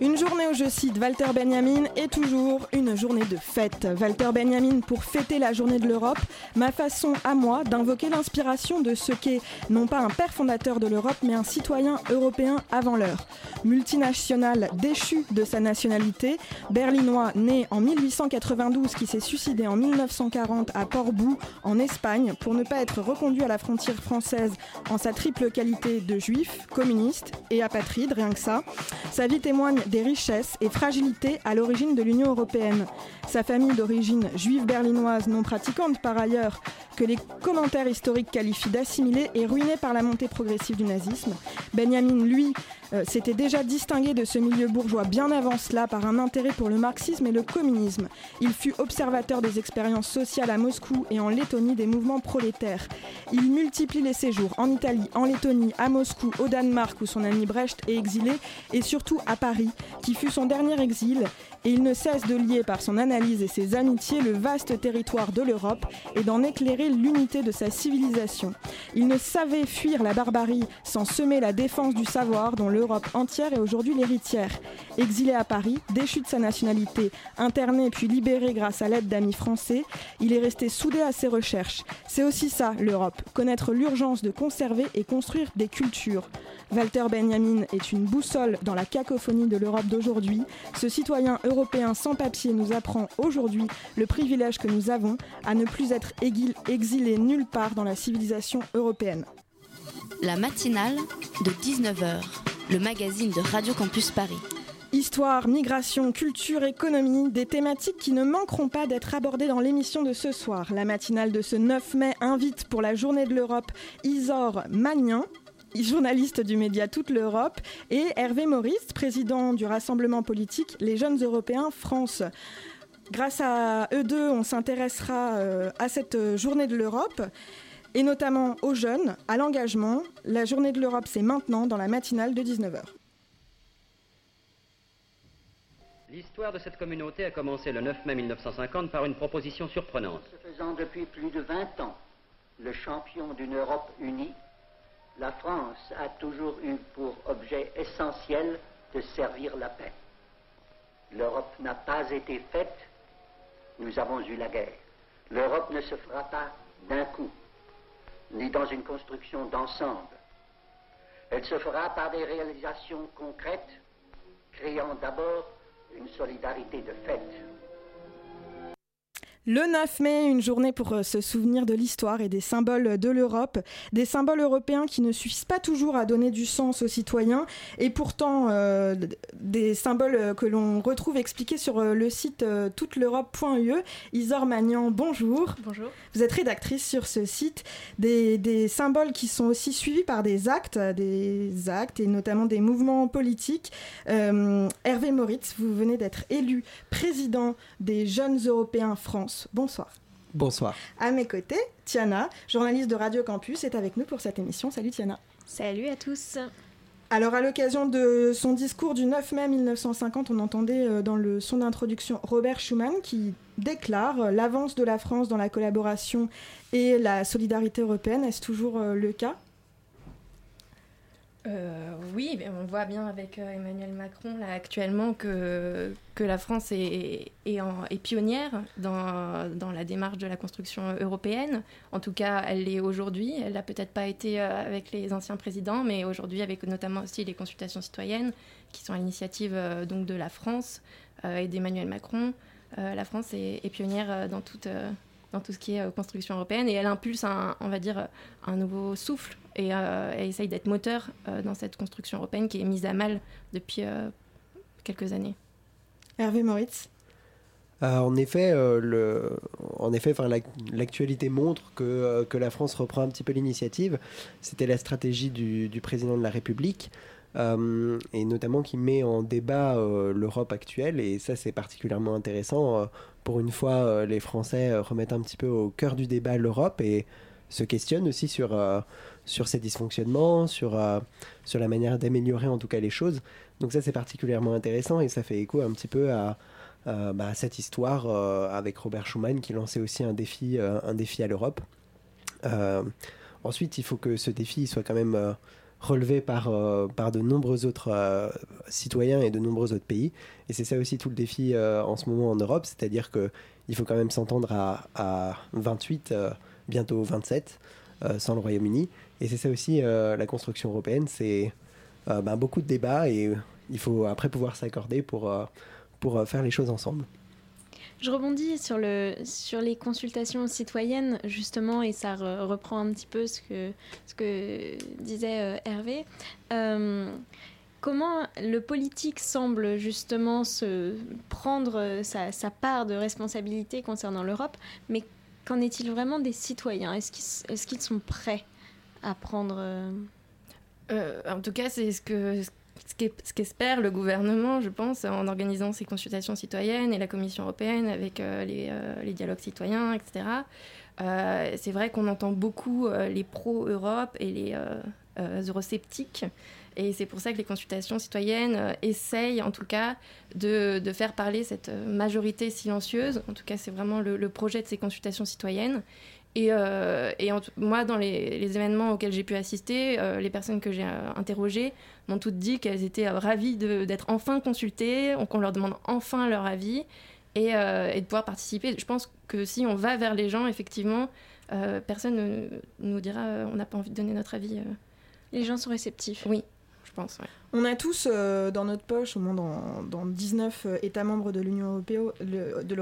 Une journée où je cite Walter Benjamin est toujours une journée de fête. Walter Benjamin, pour fêter la journée de l'Europe, ma façon à moi d'invoquer l'inspiration de ce qu'est non pas un père fondateur de l'Europe, mais un citoyen européen avant l'heure. Multinational déchu de sa nationalité, berlinois né en 1892 qui s'est suicidé en 1940 à Portbou en Espagne pour ne pas être reconduit à la frontière française en sa triple qualité de juif, communiste et apatride, rien que ça. Sa vie témoigne des richesses et fragilités à l'origine de l'Union européenne. Sa famille d'origine juive berlinoise, non pratiquante par ailleurs, que les commentaires historiques qualifient d'assimilée et ruinée par la montée progressive du nazisme. Benjamin, lui, euh, s'était déjà distingué de ce milieu bourgeois bien avant cela par un intérêt pour le marxisme et le communisme. Il fut observateur des expériences sociales à Moscou et en Lettonie des mouvements prolétaires. Il multiplie les séjours en Italie, en Lettonie, à Moscou, au Danemark où son ami Brecht est exilé et surtout à Paris, qui fut son dernier exil. Et il ne cesse de lier par son analyse et ses amitiés le vaste territoire de l'Europe et d'en éclairer l'unité de sa civilisation. Il ne savait fuir la barbarie sans semer la défense du savoir dont l'Europe entière est aujourd'hui l'héritière. Exilé à Paris, déchu de sa nationalité, interné puis libéré grâce à l'aide d'amis français, il est resté soudé à ses recherches. C'est aussi ça, l'Europe, connaître l'urgence de conserver et construire des cultures. Walter Benjamin est une boussole dans la cacophonie de l'Europe d'aujourd'hui. Ce citoyen européen sans papier nous apprend aujourd'hui le privilège que nous avons à ne plus être exilés nulle part dans la civilisation européenne. La matinale de 19h, le magazine de Radio Campus Paris. Histoire, migration, culture, économie, des thématiques qui ne manqueront pas d'être abordées dans l'émission de ce soir. La matinale de ce 9 mai invite pour la journée de l'Europe Isor Magnin, journaliste du média Toute l'Europe, et Hervé Maurice, président du rassemblement politique Les Jeunes Européens France. Grâce à eux deux, on s'intéressera euh, à cette euh, journée de l'Europe et notamment aux jeunes, à l'engagement. La journée de l'Europe, c'est maintenant dans la matinale de 19h. L'histoire de cette communauté a commencé le 9 mai 1950 par une proposition surprenante. Se faisant depuis plus de 20 ans le champion d'une Europe unie, la France a toujours eu pour objet essentiel de servir la paix. L'Europe n'a pas été faite, nous avons eu la guerre. L'Europe ne se fera pas d'un coup, ni dans une construction d'ensemble. Elle se fera par des réalisations concrètes, créant d'abord une solidarité de fait. Le 9 mai, une journée pour euh, se souvenir de l'histoire et des symboles de l'Europe, des symboles européens qui ne suffisent pas toujours à donner du sens aux citoyens, et pourtant euh, des symboles euh, que l'on retrouve expliqués sur le site euh, touteleurope.ue. Isor Magnan, bonjour. Bonjour. Vous êtes rédactrice sur ce site, des, des symboles qui sont aussi suivis par des actes, des actes et notamment des mouvements politiques. Euh, Hervé Moritz, vous venez d'être élu président des Jeunes Européens France. Bonsoir. Bonsoir. À mes côtés, Tiana, journaliste de Radio Campus, est avec nous pour cette émission. Salut Tiana. Salut à tous. Alors à l'occasion de son discours du 9 mai 1950, on entendait euh, dans le son d'introduction Robert Schuman qui déclare euh, l'avance de la France dans la collaboration et la solidarité européenne. Est-ce toujours euh, le cas? Euh, oui, on voit bien avec euh, Emmanuel Macron là actuellement que, la France est, pionnière dans, la démarche de la construction européenne. En tout cas, elle l'est aujourd'hui. Elle n'a peut-être pas été euh, avec les anciens présidents, mais aujourd'hui avec notamment aussi les consultations citoyennes qui sont à l'initiative donc de la France et d'Emmanuel Macron. La France est, pionnière dans tout ce qui est construction européenne et elle impulse on va dire, un nouveau souffle et euh, elle essaye d'être moteur euh, dans cette construction européenne qui est mise à mal depuis euh, quelques années. Hervé Moritz Euh, en effet, euh, le, en effet, enfin, l'ac- l'actualité montre que, euh, que la France reprend un petit peu l'initiative. C'était la stratégie du, du président de la République. euh, et notamment qui met en débat euh, l'Europe actuelle et ça c'est particulièrement intéressant Euh, pour une fois euh, les Français euh, remettent un petit peu au cœur du débat l'Europe et se questionnent aussi sur, euh, sur ses dysfonctionnements, sur, euh, sur la manière d'améliorer en tout cas les choses. Donc ça c'est particulièrement intéressant et ça fait écho un petit peu à, euh, bah, cette histoire euh, avec Robert Schuman qui lançait aussi un défi, un défi à l'Europe. Ensuite il faut que ce défi soit quand même relevé par, par de nombreux autres citoyens et de nombreux autres pays. Et c'est ça aussi tout le défi en ce moment en Europe, c'est-à-dire qu'il faut quand même s'entendre à, à 28, euh, bientôt 27, euh, sans le Royaume-Uni. Et c'est ça aussi euh, la construction européenne, c'est euh, ben, beaucoup de débats et il faut après pouvoir s'accorder pour, euh, pour euh, faire les choses ensemble. Je rebondis sur, le, sur les consultations citoyennes, justement, et ça re- reprend un petit peu ce que, ce que disait euh, Hervé. Euh, comment le politique semble justement se prendre euh, sa, part de responsabilité concernant l'Europe, mais qu'en est-il vraiment des citoyens? Est-ce qu'ils sont prêts? Euh, Euh, en tout cas, c'est ce que ce qu'es- ce qu'espère le gouvernement, je pense, en organisant ces consultations citoyennes et la Commission européenne avec euh, les, dialogues citoyens, etc. C'est vrai qu'on entend beaucoup les pro-Europe et les eurosceptiques. Et c'est pour ça que les consultations citoyennes essayent, en tout cas, de, faire parler cette majorité silencieuse. En tout cas, c'est vraiment le projet de ces consultations citoyennes. Et, euh, et en tout- moi, dans les, les événements auxquels j'ai pu assister, euh, les personnes que j'ai euh, interrogées m'ont toutes dit qu'elles étaient euh, ravies d'être enfin consultées, qu'on leur demande enfin leur avis et, euh, et de pouvoir participer. Je pense que si on va vers les gens, effectivement, euh, personne ne nous dira euh, on n'a pas envie de donner notre avis. euh. Les gens sont réceptifs. Oui, je pense. ouais. On a tous euh, dans notre poche, au moins dans, dans 19 euh, États membres de l'Union européenne, de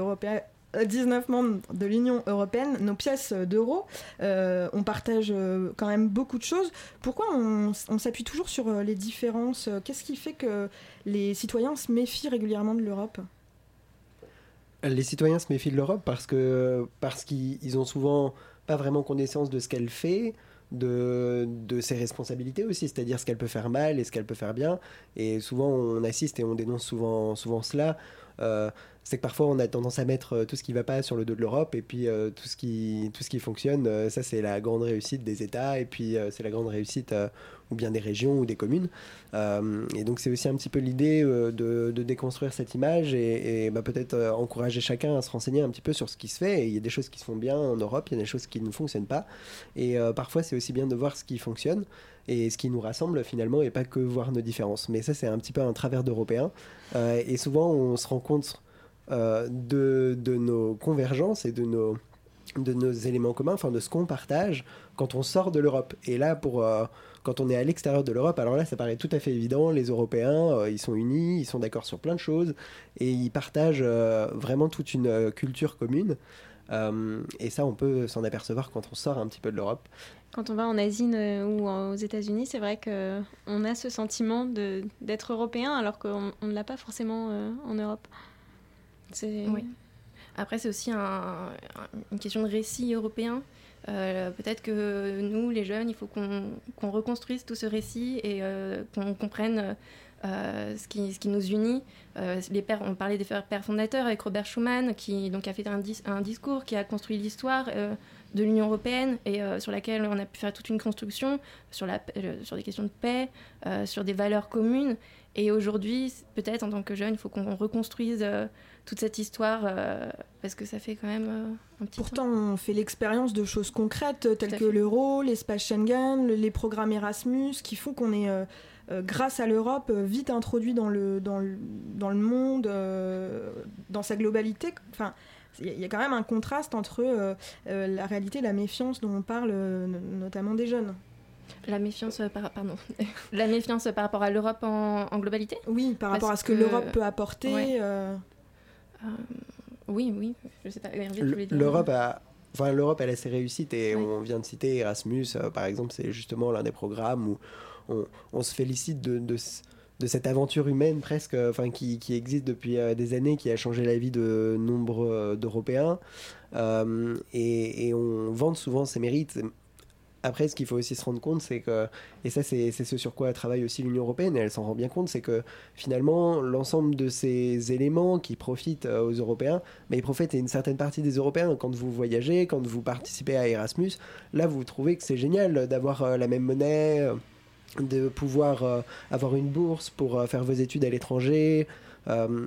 19 membres de l'Union européenne, nos pièces d'euros. Euh, on partage euh, quand même beaucoup de choses. Pourquoi on, s'appuie toujours sur euh, les différences? Qu'est-ce qui fait que les citoyens se méfient régulièrement de l'Europe? Les citoyens se méfient de l'Europe parce que parce qu'ils ils ont souvent pas vraiment connaissance de ce qu'elle fait, de, de ses responsabilités aussi, c'est-à-dire ce qu'elle peut faire mal et ce qu'elle peut faire bien. Et souvent on assiste et on dénonce souvent, souvent cela. C'est que parfois on a tendance à mettre euh, tout ce qui va pas sur le dos de l'Europe et puis euh, tout ce qui tout ce qui fonctionne euh, ça c'est la grande réussite des États et puis c'est la grande réussite ou bien des régions ou des communes. Et donc c'est aussi un petit peu l'idée de, déconstruire cette image et, bah, peut-être encourager chacun à se renseigner un petit peu sur ce qui se fait. Il y a des choses qui se font bien en Europe il y a des choses qui ne fonctionnent pas. Et parfois c'est aussi bien de voir ce qui fonctionne et ce qui nous rassemble finalement et pas que voir nos différences. Mais ça c'est un petit peu un travers d'européen Euh, et souvent on se euh, de, de nos convergences et de nos, de nos éléments communs, enfin de ce qu'on partage quand on sort de l'Europe. Et là, pour, euh, quand on est à l'extérieur de l'Europe, alors là, ça paraît tout à fait évident. Les Européens, euh, ils sont unis, ils sont d'accord sur plein de choses et ils partagent euh, vraiment toute une euh, culture commune. Euh, et ça, on peut s'en apercevoir quand on sort un petit peu de l'Europe. Quand on va en Asie euh, ou aux États-Unis, c'est vrai qu'on a ce sentiment d'être européen alors qu'on on ne l'a pas forcément euh, en Europe. Après, c'est aussi un- un- une question de récit européen. Euh, Peut-être que nous, les jeunes, il faut qu'on reconstruise tout ce récit et euh, qu'on comprenne euh, ce, qui, nous unit. On parlait des pères fondateurs avec Robert Schuman, qui donc, a fait un, dis- un discours qui a construit l'histoire de l'Union européenne et euh, sur laquelle on a pu faire toute une construction sur, la, euh, sur des questions de paix, euh, sur des valeurs communes. Et aujourd'hui, peut-être en tant que jeune, il faut qu'on reconstruise toute cette histoire parce que ça fait quand même un petit Pourtant, on fait l'expérience de choses concrètes telles que l'euro, l'espace Schengen, le- les programmes Erasmus, qui font qu'on est, grâce à l'Europe, vite introduit dans le, dans le, dans le monde, euh, dans sa globalité. Enfin, il y a- quand même un contraste entre euh, euh, la réalité et la méfiance dont on parle, euh, no- notamment des jeunes. La méfiance euh, par, pardon. la méfiance par rapport à l'Europe en, en globalité? Oui, par rapport Parce à ce que, l'Europe peut apporter. Ouais. euh, Euh, oui, oui, je sais pas. L'Europe a, enfin, l'Europe elle a ses réussites et on vient de citer Erasmus, euh, par exemple, c'est justement l'un des programmes où on, on se félicite de, de, s- de cette aventure humaine presque, enfin qui, existe depuis des années, qui a changé la vie de nombre d'Européens. et, on vante souvent ses mérites. Après, ce qu'il faut aussi se rendre compte, c'est que, et ça c'est ce sur quoi travaille aussi l'Union Européenne, et elle s'en rend bien compte, c'est que finalement, l'ensemble de ces éléments qui profitent euh, aux Européens, mais ils profitent à une certaine partie des Européens. Quand vous voyagez, quand vous participez à Erasmus, là vous trouvez que c'est génial d'avoir euh, la même monnaie, euh, de pouvoir avoir une bourse pour faire vos études à l'étranger,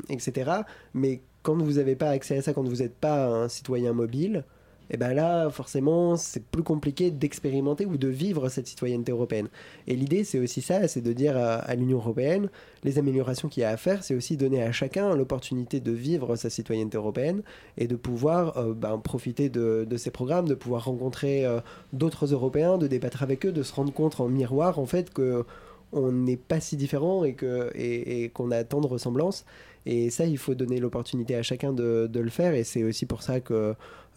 etc. Mais quand vous n'avez pas accès à ça, quand vous n'êtes pas un citoyen mobile, et eh bien là, forcément, c'est plus compliqué d'expérimenter ou de vivre cette citoyenneté européenne. Et l'idée, c'est aussi ça, c'est de dire à, l'Union européenne, les améliorations qu'il y a à faire, c'est aussi donner à chacun l'opportunité de vivre sa citoyenneté européenne et de pouvoir euh, ben, profiter de, ces programmes, de pouvoir rencontrer euh, d'autres Européens, de débattre avec eux, de se rendre compte en miroir, en fait, que on n'est pas si différents et qu'on et, a tant de ressemblances. Et ça, il faut donner l'opportunité à chacun de, de le faire. Et c'est aussi pour ça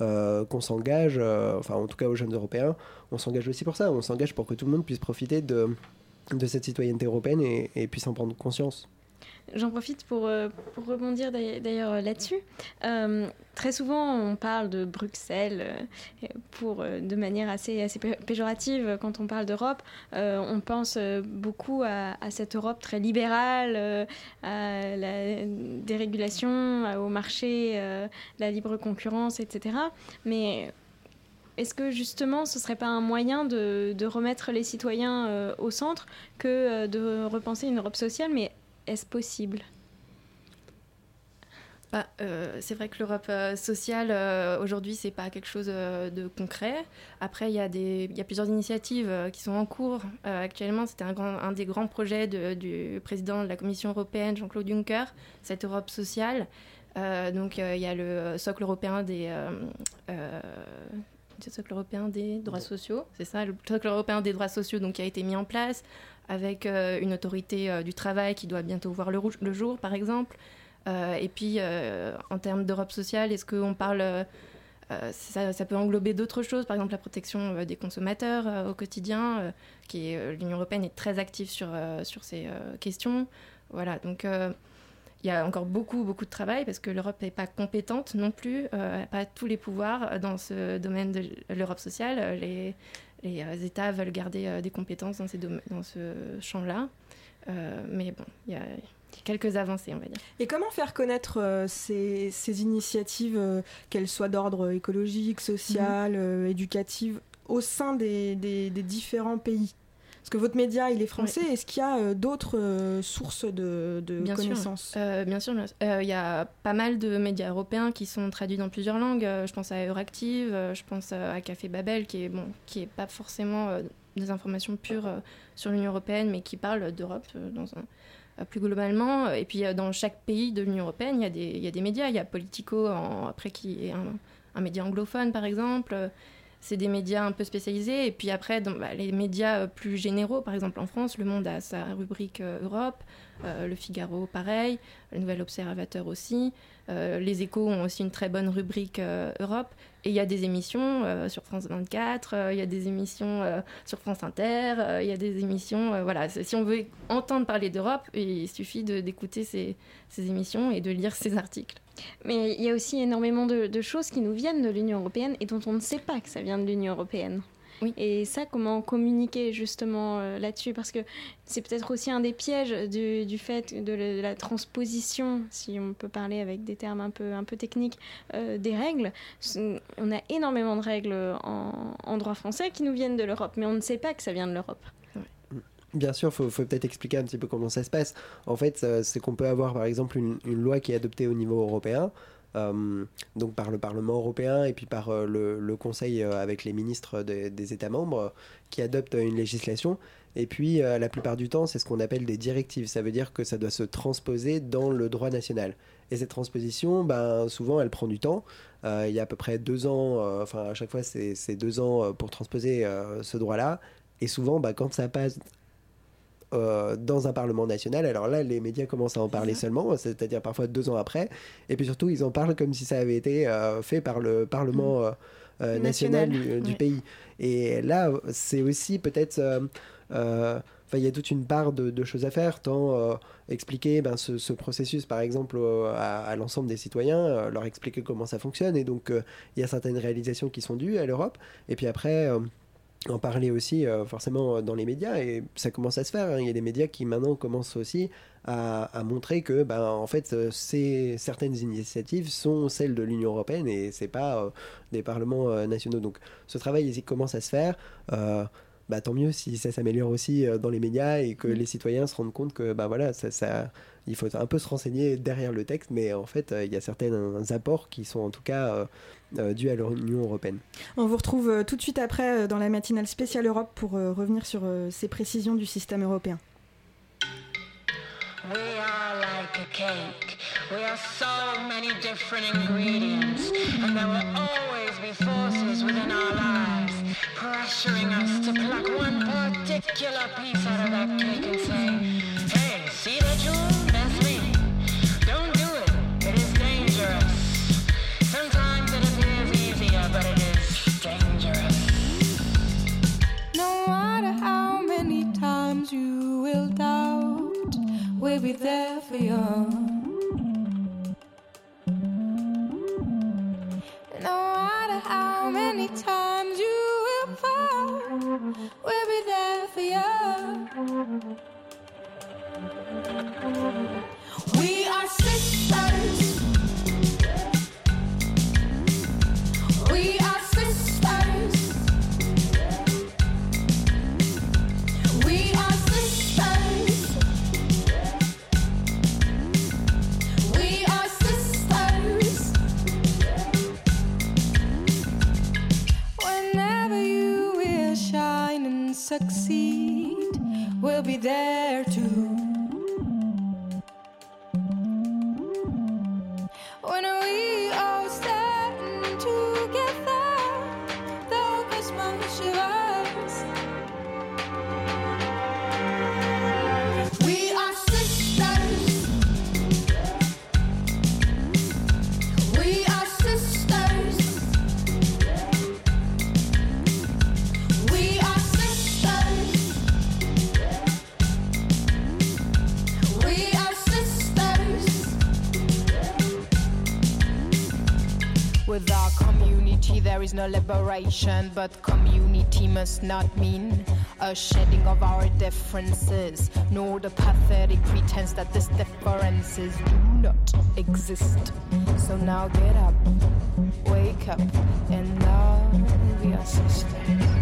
euh, qu'on s'engage, euh, enfin en tout cas aux jeunes Européens, on s'engage aussi pour ça. On s'engage pour que tout le monde puisse profiter de, de cette citoyenneté européenne et puisse en prendre conscience. J'en profite pour, euh, pour rebondir d'ailleurs là-dessus. Euh, très souvent, on parle de Bruxelles euh, pour, de manière assez, péjorative quand on parle d'Europe. on pense beaucoup à, cette Europe très libérale, à la dérégulation, au marché, la libre concurrence, etc. Mais est-ce que justement ce serait pas un moyen de, remettre les citoyens au centre que de repenser une Europe sociale, est-ce possible? Bah, euh, c'est vrai que l'Europe euh, sociale, euh, aujourd'hui, c'est pas quelque chose de concret. Après, il y, a y a plusieurs initiatives qui sont en cours. actuellement, c'était un, un, des grands projets du président de la Commission européenne, Jean-Claude Juncker, cette Europe sociale. donc, il y a le socle européen des, socle européen des droits sociaux, c'est ça, le socle européen des droits sociaux donc, qui a été mis en place avec euh, une autorité euh, du travail qui doit bientôt voir le, jour, par exemple. Euh, et puis, en termes d'Europe sociale, est-ce qu'on parle... Ça, peut englober d'autres choses, par exemple la protection des consommateurs au quotidien, qui l'Union européenne est très active sur, ces questions. Voilà, donc il y a encore beaucoup, beaucoup de travail parce que l'Europe n'est pas compétente non plus, n'a pas tous les pouvoirs dans ce domaine de l'Europe sociale. Les euh, États veulent garder euh, des compétences dans, ces dans ce champ-là. Euh, mais bon, il y a quelques avancées, on va dire. Et comment faire connaître ces, ces, initiatives, qu'elles soient d'ordre écologique, social, mhm. éducatif, au sein des, des, des différents pays? Parce que votre média, il est français. Est-ce qu'il y a euh, d'autres euh, sources de, connaissances? Euh, Bien sûr. Il y a pas mal de médias européens qui sont traduits dans plusieurs langues. je pense à Euractiv, je pense à Café Babel, qui est bon, qui est pas forcément des informations pures sur l'Union européenne, mais qui parle d'Europe dans plus globalement. Et puis dans chaque pays de l'Union européenne, il y, a des, il y a des médias. Il y a Politico, après qui est un, un média anglophone par exemple c'est des médias un peu spécialisés. Et puis après, dans, bah, les médias euh, plus généraux, par exemple en France, Le Monde a sa rubrique euh, Europe, euh, Le Figaro pareil, Le Nouvel Observateur aussi. les Échos ont aussi une très bonne rubrique Europe. Et il y a des émissions sur France 24, il y a des émissions sur France Inter, il y a des émissions. voilà, si on veut entendre parler d'Europe, il suffit d'écouter ces, ces émissions et de lire ces articles. Mais il y a aussi énormément de, choses qui nous viennent de l'Union européenne et dont on ne sait pas que ça vient de l'Union européenne. Oui. Et ça, comment communiquer justement euh, là-dessus? Parce que c'est peut-être aussi un des pièges du, fait de la, transposition, si on peut parler avec des termes un peu, un peu techniques, euh, des règles. On a énormément de règles en, en droit français qui nous viennent de l'Europe, mais on ne sait pas que ça vient de l'Europe. Bien sûr, il faut, peut-être expliquer un petit peu comment ça se passe. En fait, euh, c'est qu'on peut avoir par exemple une, loi qui est adoptée au niveau européen, euh, donc par le Parlement européen et puis par euh, le, Conseil avec les ministres des États membres qui adoptent une législation. Et puis la plupart du temps, c'est ce qu'on appelle des directives. Ça veut dire que ça doit se transposer dans le droit national. Et cette transposition, ben, souvent, elle prend du temps. il y a à peu près deux ans, enfin à chaque fois, c'est deux ans pour transposer ce droit-là. Et souvent, ben, quand ça passe euh, dans un Parlement national. Alors là, les médias commencent à en parler seulement, c'est-à-dire parfois deux ans après. Et puis surtout, ils en parlent comme si ça avait été euh, fait par le Parlement mm. euh, national, du, pays. Et là, c'est aussi peut-être Enfin, il y a toute une part de, de choses à faire, tant euh, expliquer ben, ce, ce, processus, par exemple, euh, à, à l'ensemble des citoyens, euh, leur expliquer comment ça fonctionne. Et donc, il y a certaines réalisations qui sont dues à l'Europe. Et puis après, en parler aussi forcément dans les médias. Et ça commence à se faire. Hein. Il y a des médias qui maintenant commencent aussi à, à montrer que, ben, en fait, ces, certaines initiatives sont celles de l'Union européenne et c'est pas des parlements nationaux. Donc, ce travail ici commence à se faire bah, tant mieux si ça s'améliore aussi euh, dans les médias et que mm. les citoyens se rendent compte que bah, voilà, ça, ça, il faut un peu se renseigner derrière le texte, mais en fait, euh, il y a certains apports qui sont en tout cas euh, dus à l'Union européenne. On vous retrouve tout de suite après dans la matinale spéciale Europe pour revenir sur ces précisions du système européen. We are like a cake. We are so many different ingredients. And there will always be forces within our lives pressuring us to pluck one particular piece out of that cake and say, hey, see that jewel? Times you will doubt we'll be there for you. No matter how many times you will fall, we'll be there for you. But community must not mean a shedding of our differences, nor the pathetic pretense that these differences do not exist. So now get up, wake up, and love your sisters.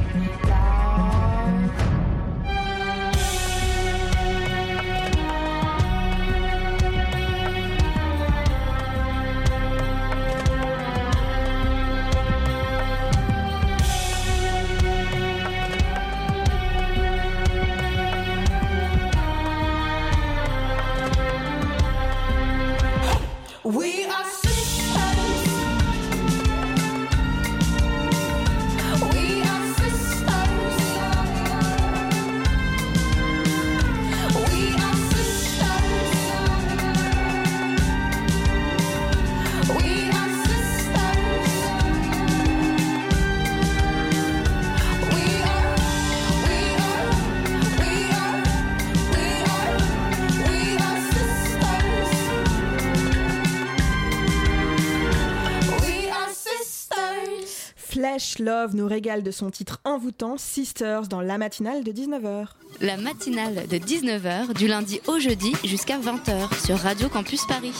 Love nous régale de son titre envoûtant Sisters dans la matinale de 19h. La matinale de 19h du lundi au jeudi jusqu'à 20h sur Radio Campus Paris.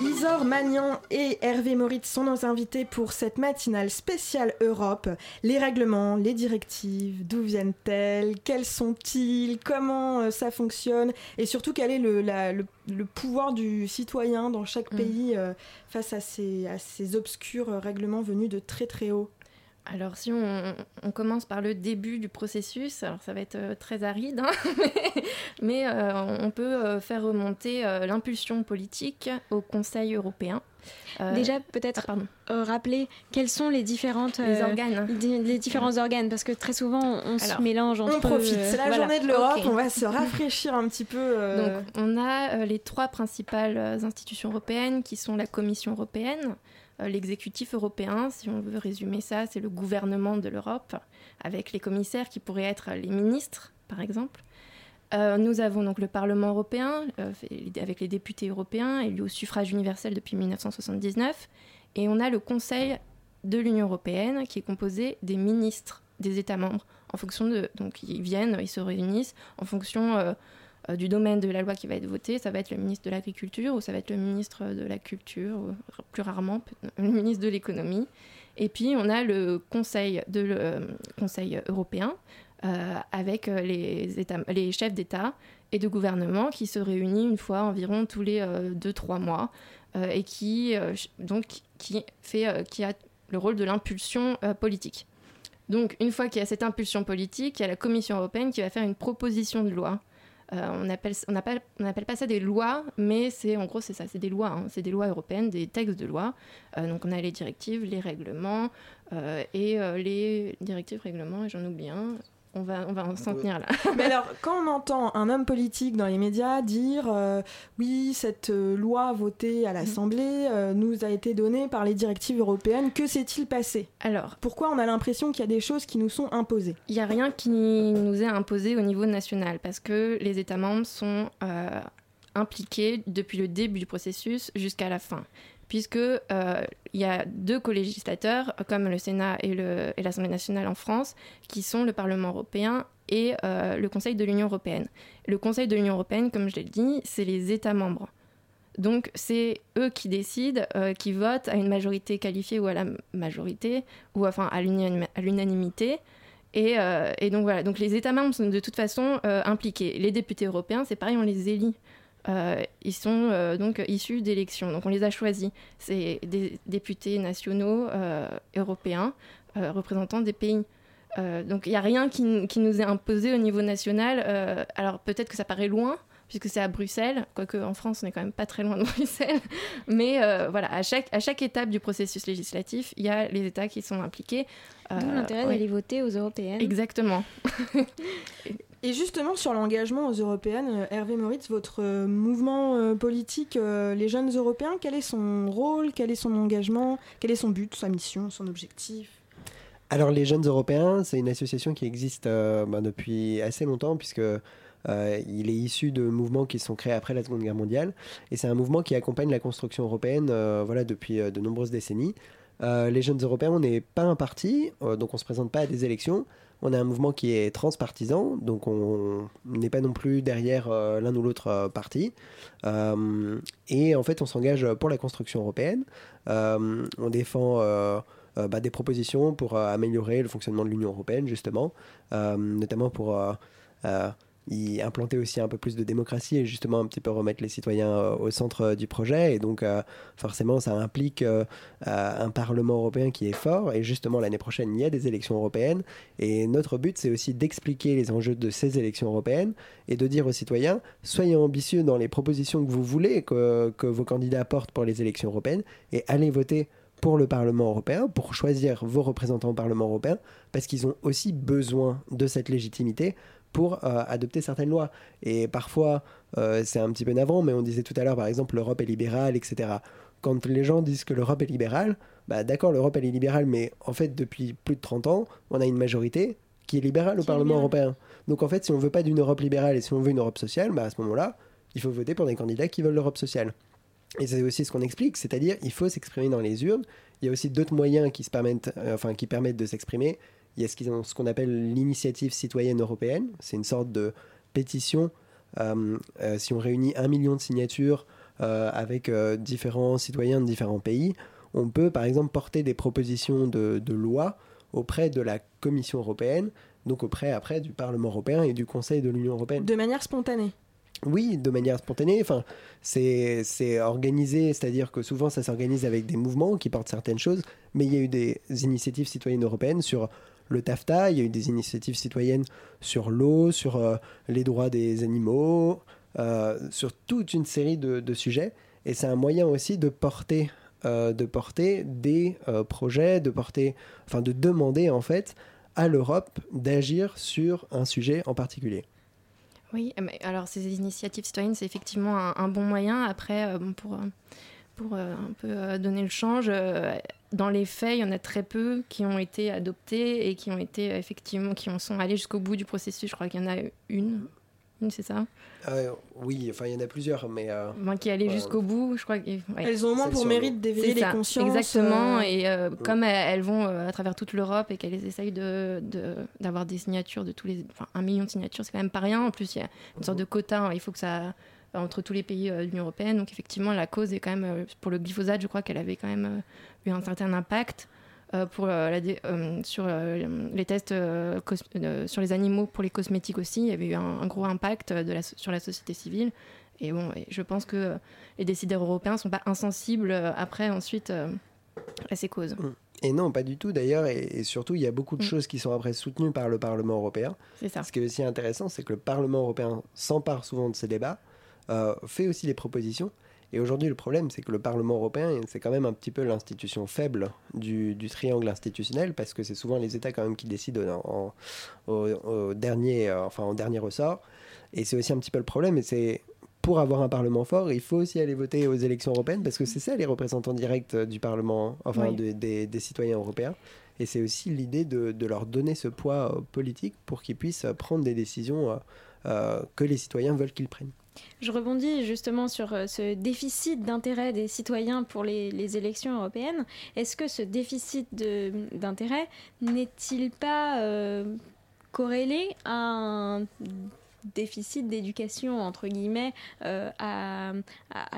Isor Magnan et Hervé Moritz sont nos invités pour cette matinale spéciale Europe. Les règlements, les directives, d'où viennent-elles Quels sont-ils Comment euh, ça fonctionne Et surtout, quel est le, la- le- le pouvoir du citoyen dans chaque Mm. pays euh, face à ces, à ces obscurs règlements venus de très très haut Alors si on, on commence par le début du processus, alors ça va être euh, très aride, hein, mais, mais, euh, on peut euh, faire remonter euh, l'impulsion politique au Conseil européen. Euh, Déjà, peut-être euh, rappeler quels sont les différentes Les organes. les différents organes, parce que très souvent on se mélange entre. On profite, c'est la voilà. journée de l'Europe, on va se rafraîchir un petit peu. euh, Donc, on a euh, les trois principales institutions européennes qui sont la Commission européenne, euh, l'exécutif européen, si on veut résumer ça, c'est le gouvernement de l'Europe, avec les commissaires qui pourraient être les ministres par exemple. Euh, nous avons donc le Parlement européen, euh, avec les députés européens, élus au suffrage universel depuis 1979. Et on a le Conseil de l'Union européenne, qui est composé des ministres des États membres. En fonction de. Donc, ils viennent, ils se réunissent en fonction euh, euh, du domaine de la loi qui va être votée. Ça va être le ministre de l'Agriculture, ou ça va être le ministre de la Culture, ou plus rarement, le ministre de l'Économie. Et puis, on a le Conseil, de, euh, européen, euh, avec euh, les, chefs d'État et de gouvernement qui se réunit une fois environ tous les 2-3 mois euh, et qui, euh, donc, qui, fait, euh, qui a le rôle de l'impulsion euh, politique. Donc, une fois qu'il y a cette impulsion politique, il y a la Commission européenne qui va faire une proposition de loi. Euh, on appelle on appelle pas ça des lois, mais c'est en gros c'est ça, c'est des lois, hein. c'est des lois européennes, des textes de loi. Euh, donc on a les directives, les règlements euh, et les directives, règlements, et j'en oublie un. On va on va s'en tenir là. Mais alors, quand on entend un homme politique dans les médias dire euh, oui, cette euh, loi votée à l'Assemblée euh, nous a été donnée par les directives européennes, que s'est-il passé? Alors, pourquoi on a l'impression qu'il y a des choses qui nous sont imposées? Il n'y a rien qui nous est imposé au niveau national parce que les États membres sont impliqués depuis le début du processus jusqu'à la fin. Puisque euh, il y a deux co-législateurs, comme le Sénat et l'Assemblée nationale en France, qui sont le Parlement européen et euh, le Conseil de l'Union européenne. Le Conseil de l'Union européenne, comme je l'ai dit, c'est les États membres. Donc c'est eux qui décident, euh, qui votent à une majorité qualifiée ou à la majorité, ou enfin à l'unanim- à l'unanimité. Et, euh, et donc voilà, donc les États membres sont de toute façon euh, impliqués. Les députés européens, c'est pareil, on les élit. Euh, ils sont euh, donc issus d'élections, donc on les a choisis. C'est des députés nationaux euh, européens, représentants des pays. Donc il n'y a rien qui, nous est imposé au niveau national. Alors peut-être que ça paraît loin, puisque c'est à Bruxelles, quoique en France on n'est quand même pas très loin de Bruxelles. Mais voilà, à chaque, à chaque étape du processus législatif, il y a les États qui sont impliqués. D'où l'intérêt oui. d'aller voter aux européennes. Exactement. Et justement, sur l'engagement aux européennes, euh, Hervé Moritz, votre euh, mouvement euh, politique, les jeunes européens, quel est son rôle, quel est son engagement, quel est son but, sa mission, son objectif? Alors les jeunes européens, c'est une association qui existe ben, depuis assez longtemps puisque il est issu de mouvements qui sont créés après la Seconde Guerre mondiale et c'est un mouvement qui accompagne la construction européenne voilà, depuis de nombreuses décennies. Les jeunes européens, on n'est pas un parti, donc on ne se présente pas à des élections. On a un mouvement qui est transpartisan, donc on n'est pas non plus derrière euh, l'un ou l'autre euh, parti. Euh, et en fait, on s'engage pour la construction européenne. On défend bah, des propositions pour améliorer le fonctionnement de l'Union européenne, justement, notamment pour y implanter aussi un peu plus de démocratie et justement un petit peu remettre les citoyens euh, au centre euh, du projet. Et donc, euh, forcément, ça implique un Parlement européen qui est fort. Et justement, l'année prochaine, il y a des élections européennes. Et notre but, c'est aussi d'expliquer les enjeux de ces élections européennes et de dire aux citoyens, soyez ambitieux dans les propositions que vous voulez que, que vos candidats portent pour les élections européennes et allez voter pour le Parlement européen, pour choisir vos représentants au Parlement européen, parce qu'ils ont aussi besoin de cette légitimité pour euh, adopter certaines lois. Et parfois, euh, c'est un petit peu navrant, mais on disait tout à l'heure, par exemple, l'Europe est libérale, etc. Quand les gens disent que l'Europe est libérale, bah d'accord, l'Europe elle est libérale, mais en fait, depuis plus de 30 ans, on a une majorité qui est libérale au Qui Parlement européen. Donc en fait, si on veut pas d'une Europe libérale et si on veut une Europe sociale, bah à ce moment-là, il faut voter pour des candidats qui veulent l'Europe sociale. Et c'est aussi ce qu'on explique, c'est-à-dire il faut s'exprimer dans les urnes. Il y a aussi d'autres moyens qui, se permettent, euh, enfin, qui permettent de s'exprimer. Il y a ce qu'ils ont- ce qu'on appelle l'initiative citoyenne européenne. C'est une sorte de pétition. Euh, euh, si on réunit un million de signatures euh, avec différents citoyens de différents pays, on peut par exemple porter des propositions de, de loi auprès de la Commission européenne, donc auprès après du Parlement européen et du Conseil de l'Union européenne. De manière spontanée. Oui, de manière spontanée. Enfin, c'est c'est organisé, c'est-à-dire que souvent ça s'organise avec des mouvements qui portent certaines choses, mais il y a eu des initiatives citoyennes européennes sur le TAFTA, il y a eu des initiatives citoyennes sur l'eau, sur euh, les droits des animaux, euh, sur toute une série de, sujets. Et c'est un moyen aussi de porter, euh, de porter des projets, de porter, enfin de demander en fait à l'Europe d'agir sur un sujet en particulier. Oui, mais alors ces initiatives citoyennes, c'est effectivement un, un bon moyen. Après, pour, pour un peu donner le change, dans les faits, il y en a très peu qui ont été adoptés et qui ont été euh, effectivement, qui en sont allés jusqu'au bout du processus. Je crois qu'il y en a une, une c'est ça? Euh, oui, enfin, il y en a plusieurs, mais. euh, Enfin, qui est allée euh, jusqu'au bout, je crois. que- ouais. Elles ont au moins pour mérite le- d'éveiller les ça, consciences. Exactement, euh, et euh, comme elles, vont à travers toute l'Europe et qu'elles essayent de, de- d'avoir des signatures de tous les. Enfin, un million de signatures, c'est quand même pas rien. En plus, il y a une sorte de quota, hein, il faut que ça. Entre tous les pays euh, de l'Union Européenne. Donc, effectivement, la cause est quand même. euh, pour le glyphosate, je crois qu'elle avait quand même euh, eu un certain impact. euh, pour euh, la euh, sur euh, les tests euh, euh, sur les animaux pour les cosmétiques aussi, il y avait eu un, un gros impact de la, so- sur la société civile. Et bon, et je pense que euh, les décideurs européens sont pas insensibles euh, après ensuite euh, à ces causes. Et non, pas du tout d'ailleurs, et, et surtout, il y a beaucoup de Mm. choses qui sont après soutenues par le Parlement européen. C'est ça. Ce qui est aussi intéressant, c'est que le Parlement européen s'empare souvent de ces débats, euh, fait aussi des propositions. Et aujourd'hui, le problème, c'est que le Parlement européen, c'est quand même un petit peu l'institution faible du, du triangle institutionnel, parce que c'est souvent les États quand même qui décident en, en- au, au dernier, euh, enfin, en dernier ressort. Et c'est aussi un petit peu le problème, et c'est pour avoir un Parlement fort, il faut aussi aller voter aux élections européennes, parce que c'est ça les représentants directs du Parlement, enfin Oui. de- des, des citoyens européens. Et c'est aussi l'idée de, de leur donner ce poids euh, politique pour qu'ils puissent prendre des décisions euh, que les citoyens veulent qu'ils prennent. Je rebondis justement sur euh, ce déficit d'intérêt des citoyens pour les, élections européennes. Est-ce que ce déficit d'intérêt n'est-il pas euh, corrélé à un déficit d'éducation, entre guillemets, euh, à,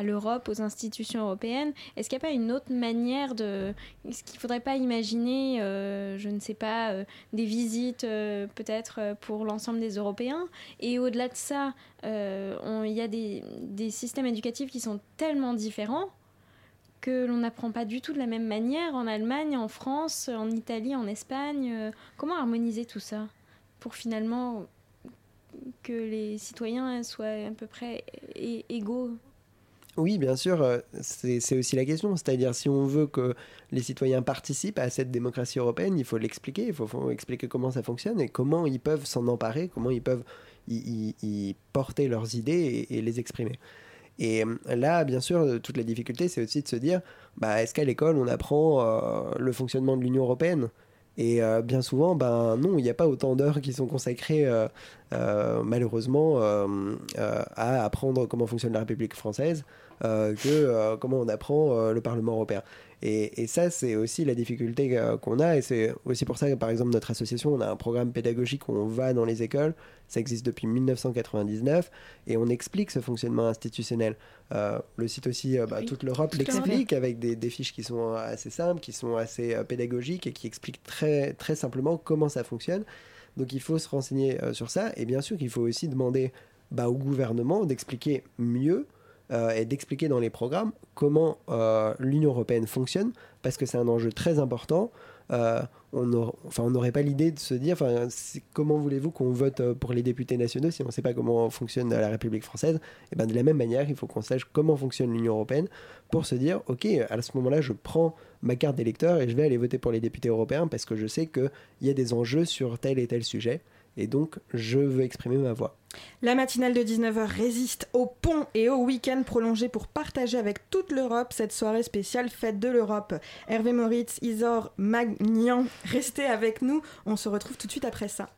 l'Europe, aux institutions européennes Est-ce qu'il n'y a pas une autre manière de... Est-ce qu'il ne faudrait pas imaginer, euh, je ne sais pas, euh, des visites peut-être pour l'ensemble des Européens? Et au-delà de ça, il y a des, systèmes éducatifs qui sont tellement différents que l'on n'apprend pas du tout de la même manière en Allemagne, en France, en Italie, en Espagne. Comment harmoniser tout ça pour finalement que les citoyens soient à peu près égaux Oui, bien sûr, euh, c'est aussi la question. C'est-à-dire, si on veut que les citoyens participent à cette démocratie européenne, il faut l'expliquer, il faut, expliquer comment ça fonctionne et comment ils peuvent s'en emparer, comment ils peuvent y, porter leurs idées et, les exprimer. Et euh, là, bien sûr, euh, toute la difficulté, c'est aussi de se dire, bah, est-ce qu'à l'école, on apprend le fonctionnement de l'Union européenne? Et euh, bien souvent, ben non, il n'y a pas autant d'heures qui sont consacrées euh, euh, malheureusement à apprendre comment fonctionne la République française que comment on apprend le Parlement européen. Et, et ça, c'est aussi la difficulté euh, qu'on a, et c'est aussi pour ça que, par exemple, notre association, on a un programme pédagogique où on va dans les écoles, ça existe depuis 1999, et on explique ce fonctionnement institutionnel. Euh, le site aussi, euh, bah, Oui, toute l'Europe l'explique avec des, des fiches qui sont assez simples, qui sont assez euh, pédagogiques et qui expliquent très, très simplement comment ça fonctionne. Donc il faut se renseigner sur ça, et bien sûr qu'il faut aussi demander bah, au gouvernement d'expliquer mieux euh, et d'expliquer dans les programmes comment euh, l'Union européenne fonctionne, parce que c'est un enjeu très important. Euh, on enfin, n'aurait pas l'idée de se dire, enfin, comment voulez-vous qu'on vote pour les députés nationaux si on ne sait pas comment fonctionne la République française? Et ben, de la même manière, il faut qu'on sache comment fonctionne l'Union européenne pour se dire, ok, à ce moment-là, je prends ma carte d'électeur et je vais aller voter pour les députés européens parce que je sais qu'il y a des enjeux sur tel et tel sujet, et donc je veux exprimer ma voix. La matinale de 19h résiste au pont et au week-end prolongé pour partager avec toute l'Europe cette soirée spéciale Fête de l'Europe. Hervé Moritz, Isor, Magnan, restez avec nous. On se retrouve tout de suite après ça.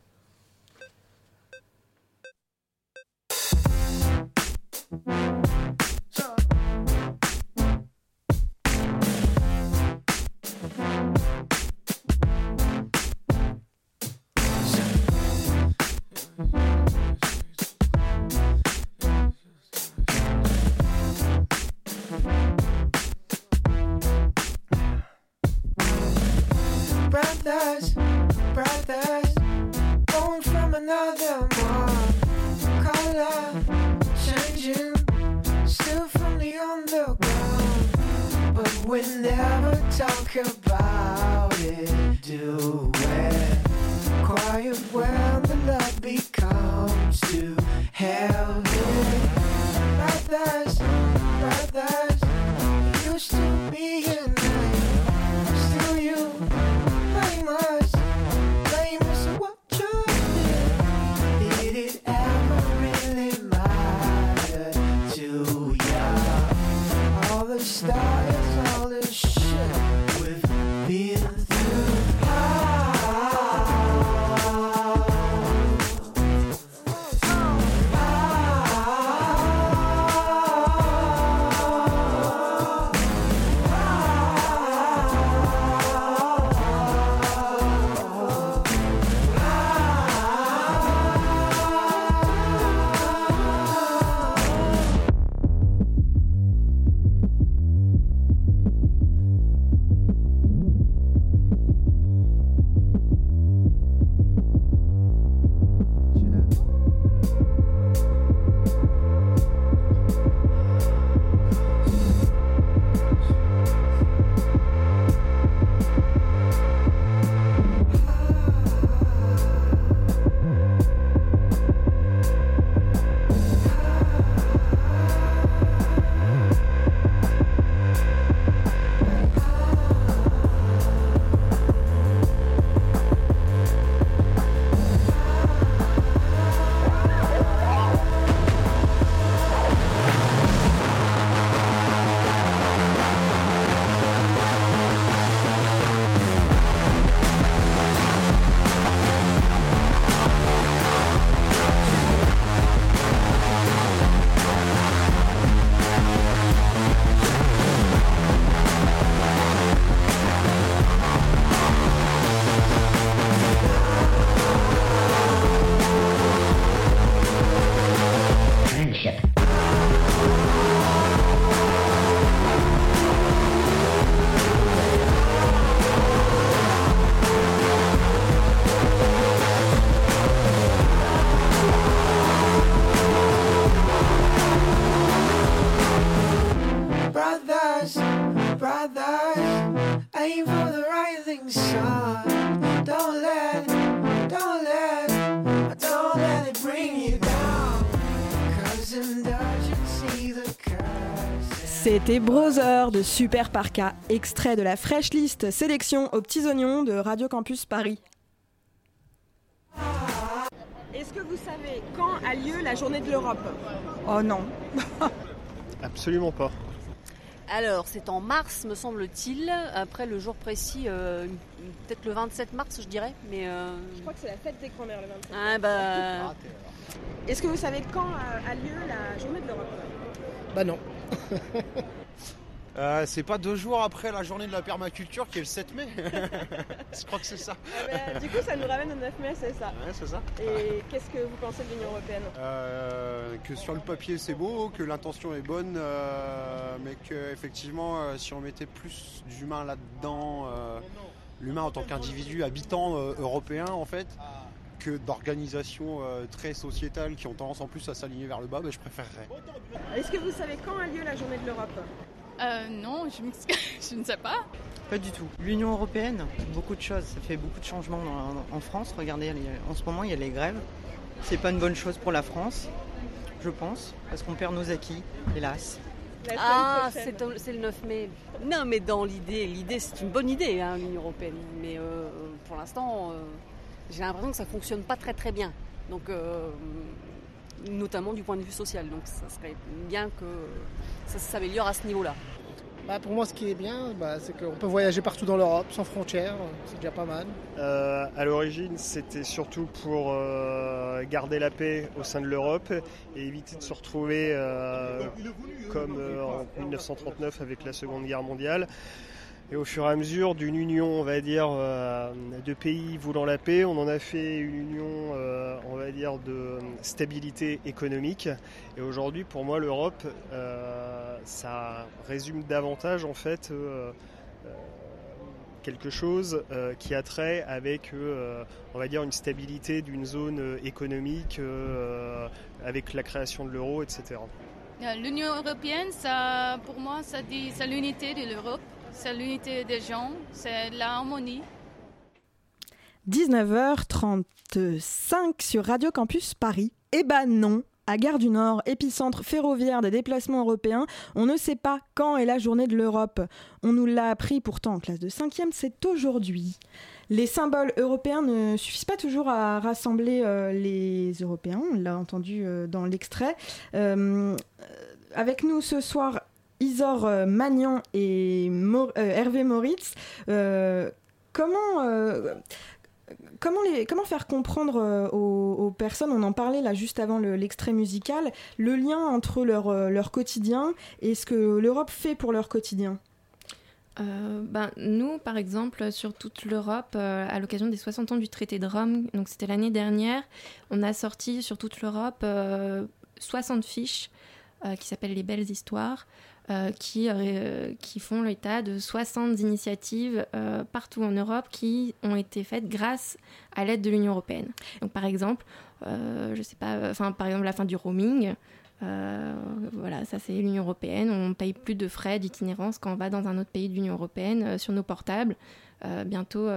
don't. C'était Brother de Super Parka, extrait de la fraîche liste sélection aux petits oignons de Radio Campus Paris. Est-ce que vous savez quand a lieu la journée de l'Europe? Oh non. Absolument pas. Alors, c'est en mars, me semble-t-il. Après, le jour précis, euh, peut-être le 27 mars, je dirais. Mais euh, Je crois que c'est la fête des grand-mères le 25. ah, bah, Est-ce que vous savez quand a a lieu la journée de l'Europe? Bah non. Euh, c'est pas deux jours après la journée de la permaculture qui est le 7 mai Je crois que c'est ça. Du coup, ça nous ramène au 9 mai, c'est ça. Ouais, c'est ça. Et qu'est-ce que vous pensez de l'Union Européenne? Euh, que sur le papier c'est beau, que l'intention est bonne, euh, mais que effectivement euh, si on mettait plus d'humain là-dedans, l'humain en tant qu'individu habitant européen en fait, que d'organisations euh, très sociétales qui ont tendance en plus à s'aligner vers le bas, ben, je préférerais. Est-ce que vous savez quand a lieu la journée de l'Europe? Euh, non, je, ne sais pas. Pas du tout. L'Union européenne, beaucoup de choses. Ça fait beaucoup de changements dans- en France. Regardez, en ce moment, il y a les grèves. C'est pas une bonne chose pour la France, je pense, parce qu'on perd nos acquis, hélas. ah, c'est le 9 mai. Non, mais dans l'idée, l'idée, c'est une bonne idée, hein, l'Union européenne. Mais euh, pour l'instant, euh, j'ai l'impression que ça fonctionne pas très très bien. Donc, euh, notamment du point de vue social. Donc, ça serait bien que ça s'améliore à ce niveau-là. Bah, pour moi, ce qui est bien, bah, c'est qu'on peut voyager partout dans l'Europe, sans frontières, c'est déjà pas mal. Euh, à l'origine, c'était surtout pour euh, garder la paix au sein de l'Europe et éviter de se retrouver euh, comme euh, en 1939 avec la Seconde Guerre mondiale. Et au fur et à mesure d'une union, on va dire, euh, de pays voulant la paix, on en a fait une union, euh, on va dire, de stabilité économique. Et aujourd'hui, pour moi, l'Europe, euh, ça résume davantage, en fait, quelque chose qui a trait avec, on va dire, une stabilité d'une zone économique, avec la création de l'euro, etc. L'Union européenne, ça, pour moi, ça dit c'est l'unité de l'Europe, c'est l'unité des gens, c'est l'harmonie. 19h35 sur Radio Campus Paris. Eh ben non à Gare du Nord, épicentre ferroviaire des déplacements européens, on ne sait pas quand est la journée de l'Europe. On nous l'a appris pourtant en classe de 5e, c'est aujourd'hui. Les symboles européens ne suffisent pas toujours à rassembler euh, les Européens, on l'a entendu euh, dans l'extrait. Euh, avec nous ce soir, Isor euh, Magnan et euh, Hervé Moritz. Euh, comment, comment, faire comprendre aux, personnes, on en parlait là juste avant le- l'extrait musical, le lien entre leur, leur quotidien et ce que l'Europe fait pour leur quotidien? Ben, nous, par exemple, sur toute l'Europe, à l'occasion des 60 ans du traité de Rome, donc c'était l'année dernière, on a sorti sur toute l'Europe euh, 60 fiches qui s'appellent les belles histoires, euh, qui, euh, qui font l'état de 60 initiatives euh, partout en Europe qui ont été faites grâce à l'aide de l'Union européenne. Donc, par exemple, je sais pas, enfin, par exemple, la fin du roaming. Voilà, ça c'est l'Union européenne. On paye plus de frais d'itinérance quand on va dans un autre pays de l'Union européenne sur nos portables. Bientôt,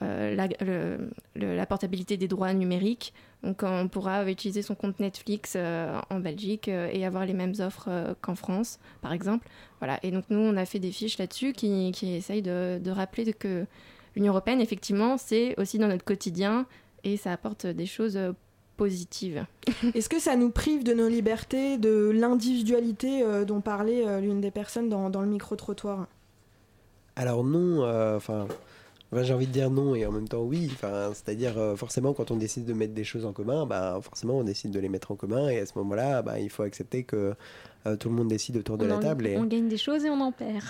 euh, la, le- le- la portabilité des droits numériques. Donc on pourra utiliser son compte Netflix euh, en Belgique euh, et avoir les mêmes offres euh, qu'en France, par exemple. Voilà. Et donc nous, on a fait des fiches là-dessus qui, qui essayent de, de rappeler que l'Union européenne, effectivement, c'est aussi dans notre quotidien et ça apporte des choses positives. Est-ce que ça nous prive de nos libertés, de l'individualité euh, dont parlait euh, l'une des personnes dans, dans le micro-trottoir? Alors non, euh, enfin, j'ai envie de dire non et en même temps oui. Enfin, c'est-à-dire euh, forcément quand on décide de mettre des choses en commun, bah forcément on décide de les mettre en commun et à ce moment-là, bah, il faut accepter que euh, tout le monde décide autour de la table. Et... on gagne des choses et on en perd.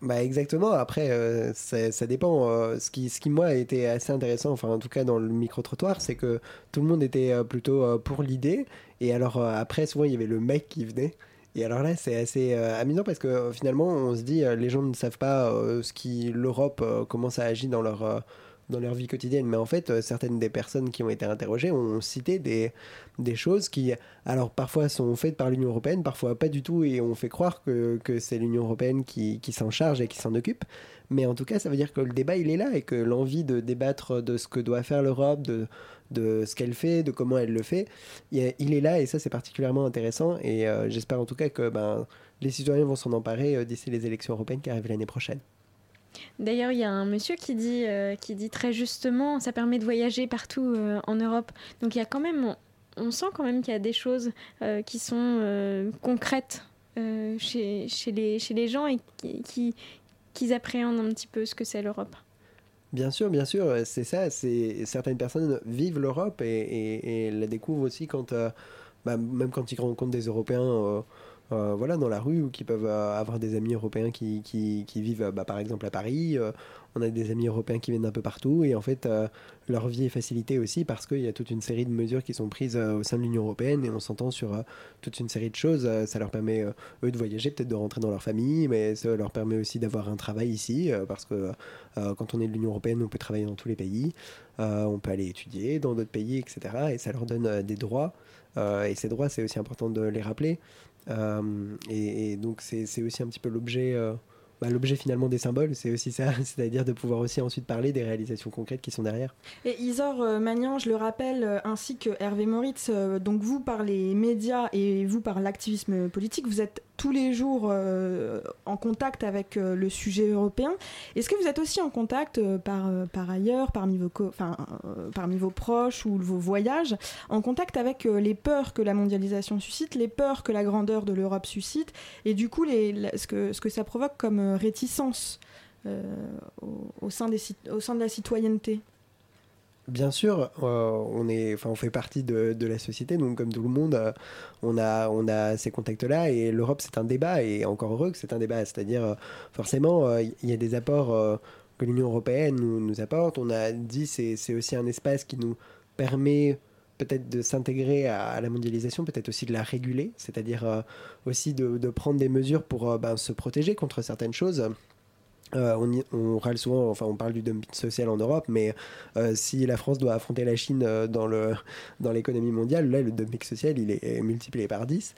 Bah exactement. Après, euh, ça, ça dépend. Euh, ce qui, ce qui moi a été assez intéressant, enfin en tout cas dans le micro trottoir, c'est que tout le monde était euh, plutôt pour l'idée. Et alors après, souvent il y avait le mec qui venait. Et alors là, c'est assez euh, amusant parce que euh, finalement, on se dit, euh, les gens ne savent pas ce qui l'Europe, comment ça agit dans leur dans leur vie quotidienne. Mais en fait, euh, certaines des personnes qui ont été interrogées ont cité des, des choses qui, alors parfois sont faites par l'Union européenne, parfois pas du tout, et on fait croire que, que c'est l'Union européenne qui, qui s'en charge et qui s'en occupe. Mais en tout cas, ça veut dire que le débat, il est là, et que l'envie de débattre de ce que doit faire l'Europe, de, de ce qu'elle fait, de comment elle le fait, il est- là, et ça, c'est particulièrement intéressant. Et euh, j'espère en tout cas que ben, les citoyens vont s'en emparer euh, d'ici les élections européennes qui arrivent l'année prochaine. D'ailleurs, il y a un monsieur qui dit, euh, qui dit très justement, ça permet de voyager partout euh, en Europe. Donc il y a quand même, on, sent quand même qu'il y a des choses euh, qui sont concrètes chez, les, chez les gens et qui, qui- qu'ils appréhendent un petit peu ce que c'est l'Europe. Bien sûr, bien sûr, c'est ça. Certaines personnes vivent l'Europe et, la découvrent aussi quand, bah, même quand ils rencontrent des Européens, euh, voilà, dans la rue ou qui peuvent euh, avoir des amis européens qui, qui, vivent, euh, bah, par exemple, à Paris. on a des amis européens qui viennent d'un peu partout et en fait, leur vie est facilitée aussi parce qu'il y a toute une série de mesures qui sont prises au sein de l'Union européenne et on s'entend sur toute une série de choses. Ça leur permet eux de voyager, peut-être de rentrer dans leur famille, mais ça leur permet aussi d'avoir un travail ici parce que quand on est de l'Union européenne, on peut travailler dans tous les pays, on peut aller étudier dans d'autres pays, etc. Et ça leur donne des droits. Et ces droits, c'est aussi important de les rappeler. Euh, et, donc, c'est aussi un petit peu l'objet. euh, bah, L'objet finalement des symboles, c'est aussi ça, c'est-à-dire de pouvoir aussi ensuite parler des réalisations concrètes qui sont derrière. Et Isor euh, Magnan, je le rappelle, euh, ainsi que Hervé Moritz, donc vous par les médias et vous par l'activisme politique, vous êtes tous les jours euh, en contact avec euh, le sujet européen. Est-ce que vous êtes aussi en contact euh, par, ailleurs, parmi vos, proches ou vos voyages, en contact avec les peurs que la mondialisation suscite, les peurs que la grandeur de l'Europe suscite, et du coup ce, que, ça provoque comme réticence au sein de la citoyenneté? Bien sûr, euh, on, est, on fait partie de, la société, donc comme tout le monde, euh, on, a, on a ces contacts-là, et l'Europe c'est un débat, et encore heureux que c'est un débat, c'est-à-dire euh, forcément il y a des apports que l'Union européenne nous, apporte, on a dit c'est c'est aussi un espace qui nous permet peut-être de s'intégrer à, la mondialisation, peut-être aussi de la réguler, c'est-à-dire aussi de, prendre des mesures pour ben, se protéger contre certaines choses. Euh, on, râle souvent, enfin on parle du dumping social en Europe, mais euh, si la France doit affronter la Chine euh, dans le dans l'économie mondiale, là le dumping social il est multiplié par 10.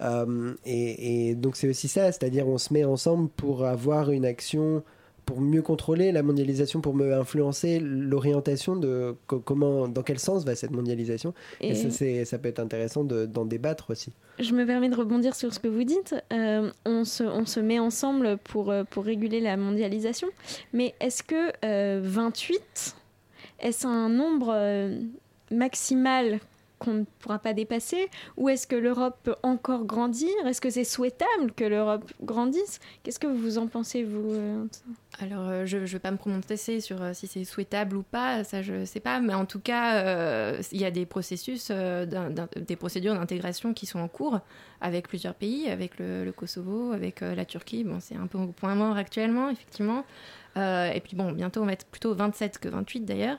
Euh, et, et donc c'est aussi ça, c'est-à-dire on se met ensemble pour avoir une action pour mieux contrôler la mondialisation, pour mieux influencer l'orientation de co- comment, dans quel sens va cette mondialisation. Et, Et- ça, peut être intéressant de- d'en débattre aussi. Je me permets de rebondir sur ce que vous dites. Euh, on, se, on se met ensemble pour, euh, pour réguler la mondialisation. Mais est-ce que euh, 28, est-ce un nombre euh, maximal qu'on ne pourra pas dépasser Ou est-ce que l'Europe peut encore grandir Est-ce que c'est souhaitable que l'Europe grandisse Qu'est-ce que vous en pensez, vous euh, Alors, euh, je ne vais pas me prononcer sur euh, si c'est souhaitable ou pas, ça je ne sais pas, mais en tout cas, il y a des processus, des procédures d'intégration qui sont en cours avec plusieurs pays, avec le, Kosovo, avec la Turquie. Bon, c'est un peu au point mort actuellement, effectivement. Et puis bon, bientôt on va être plutôt 27 que 28 d'ailleurs.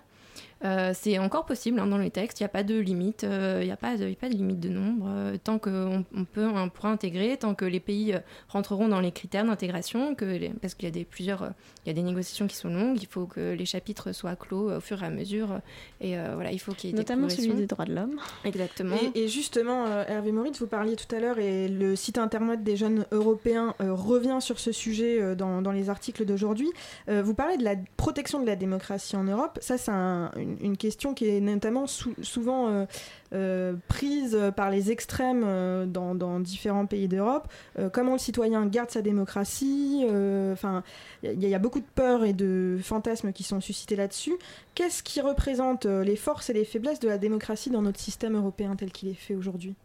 Euh, c'est encore possible hein, dans les textes, il n'y a pas de limite, euh, il n'y a, a pas de limite de nombre. euh, tant qu'on on peut, on pourra intégrer, tant que les pays rentreront dans les critères d'intégration, parce qu'il y a des, plusieurs, il y a des négociations qui sont longues, il faut que les chapitres soient clos au fur et à mesure. et euh, voilà, il faut qu'il y ait Notamment des celui des droits de l'homme. Exactement. Et, et justement, euh, Hervé Moritz, vous parliez tout à l'heure, et le site internet des jeunes européens euh, revient sur ce sujet euh, dans, dans les articles d'aujourd'hui. Euh, vous parlez de la protection de la démocratie en Europe. Ça, c'est un- une, une question qui est notamment sou- souvent euh, euh, prise par les extrêmes euh, dans, différents pays d'Europe. Comment le citoyen garde sa démocratie Enfin, il y, a- beaucoup de peurs et de fantasmes qui sont suscités là-dessus. Qu'est-ce qui représente les forces et les faiblesses de la démocratie dans notre système européen tel qu'il est fait aujourd'hui?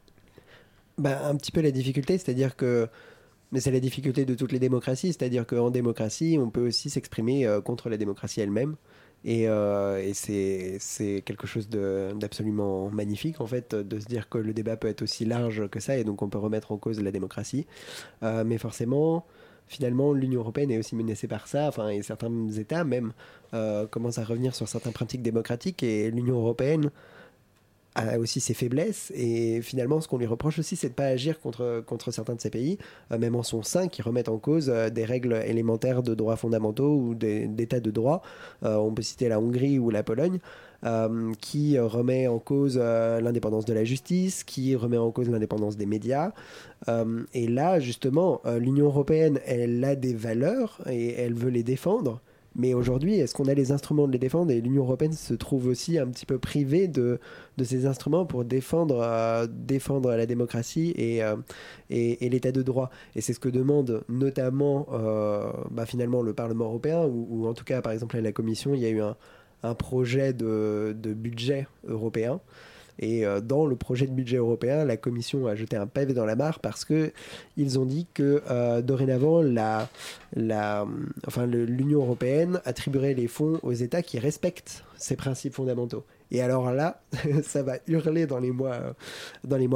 Bah, un petit peu la difficulté, c'est-à-dire que. Mais c'est la difficulté de toutes les démocraties, c'est-à-dire qu'en démocratie, on peut aussi s'exprimer contre la démocratie elle-même. Et, euh, c'est quelque chose d'absolument magnifique, en fait, de se dire que le débat peut être aussi large que ça, et donc on peut remettre en cause la démocratie. Euh, mais forcément, finalement, l'Union européenne est aussi menacée par ça, enfin, et certains États même euh, commencent à revenir sur certaines pratiques démocratiques, et l'Union européenne a aussi ses faiblesses et finalement ce qu'on lui reproche aussi c'est de pas agir contre, contre certains de ces pays, euh, même en son sein, qui remettent en cause euh, des règles élémentaires de droits fondamentaux ou des- d'état de droit. Euh, on peut citer la Hongrie ou la Pologne. qui remet en cause l'indépendance de la justice, qui remet en cause l'indépendance des médias. Et là, justement, l'Union européenne, elle a des valeurs et elle veut les défendre. Mais aujourd'hui, est-ce qu'on a les instruments de les défendre? Et l'Union européenne se trouve aussi un petit peu privée de, de ces instruments pour défendre, euh, défendre la démocratie et, euh, et, et l'état de droit. Et c'est ce que demande notamment euh, bah, finalement le Parlement européen, ou, en tout cas, par exemple, la Commission, il y a eu un, un projet de, de budget européen. Et euh, dans le projet de budget européen, la Commission a jeté un pavé dans la mare parce que ils ont dit que euh, dorénavant, l'Union européenne attribuerait les fonds aux États qui respectent ces principes fondamentaux. Et alors là, ça va hurler dans les mois,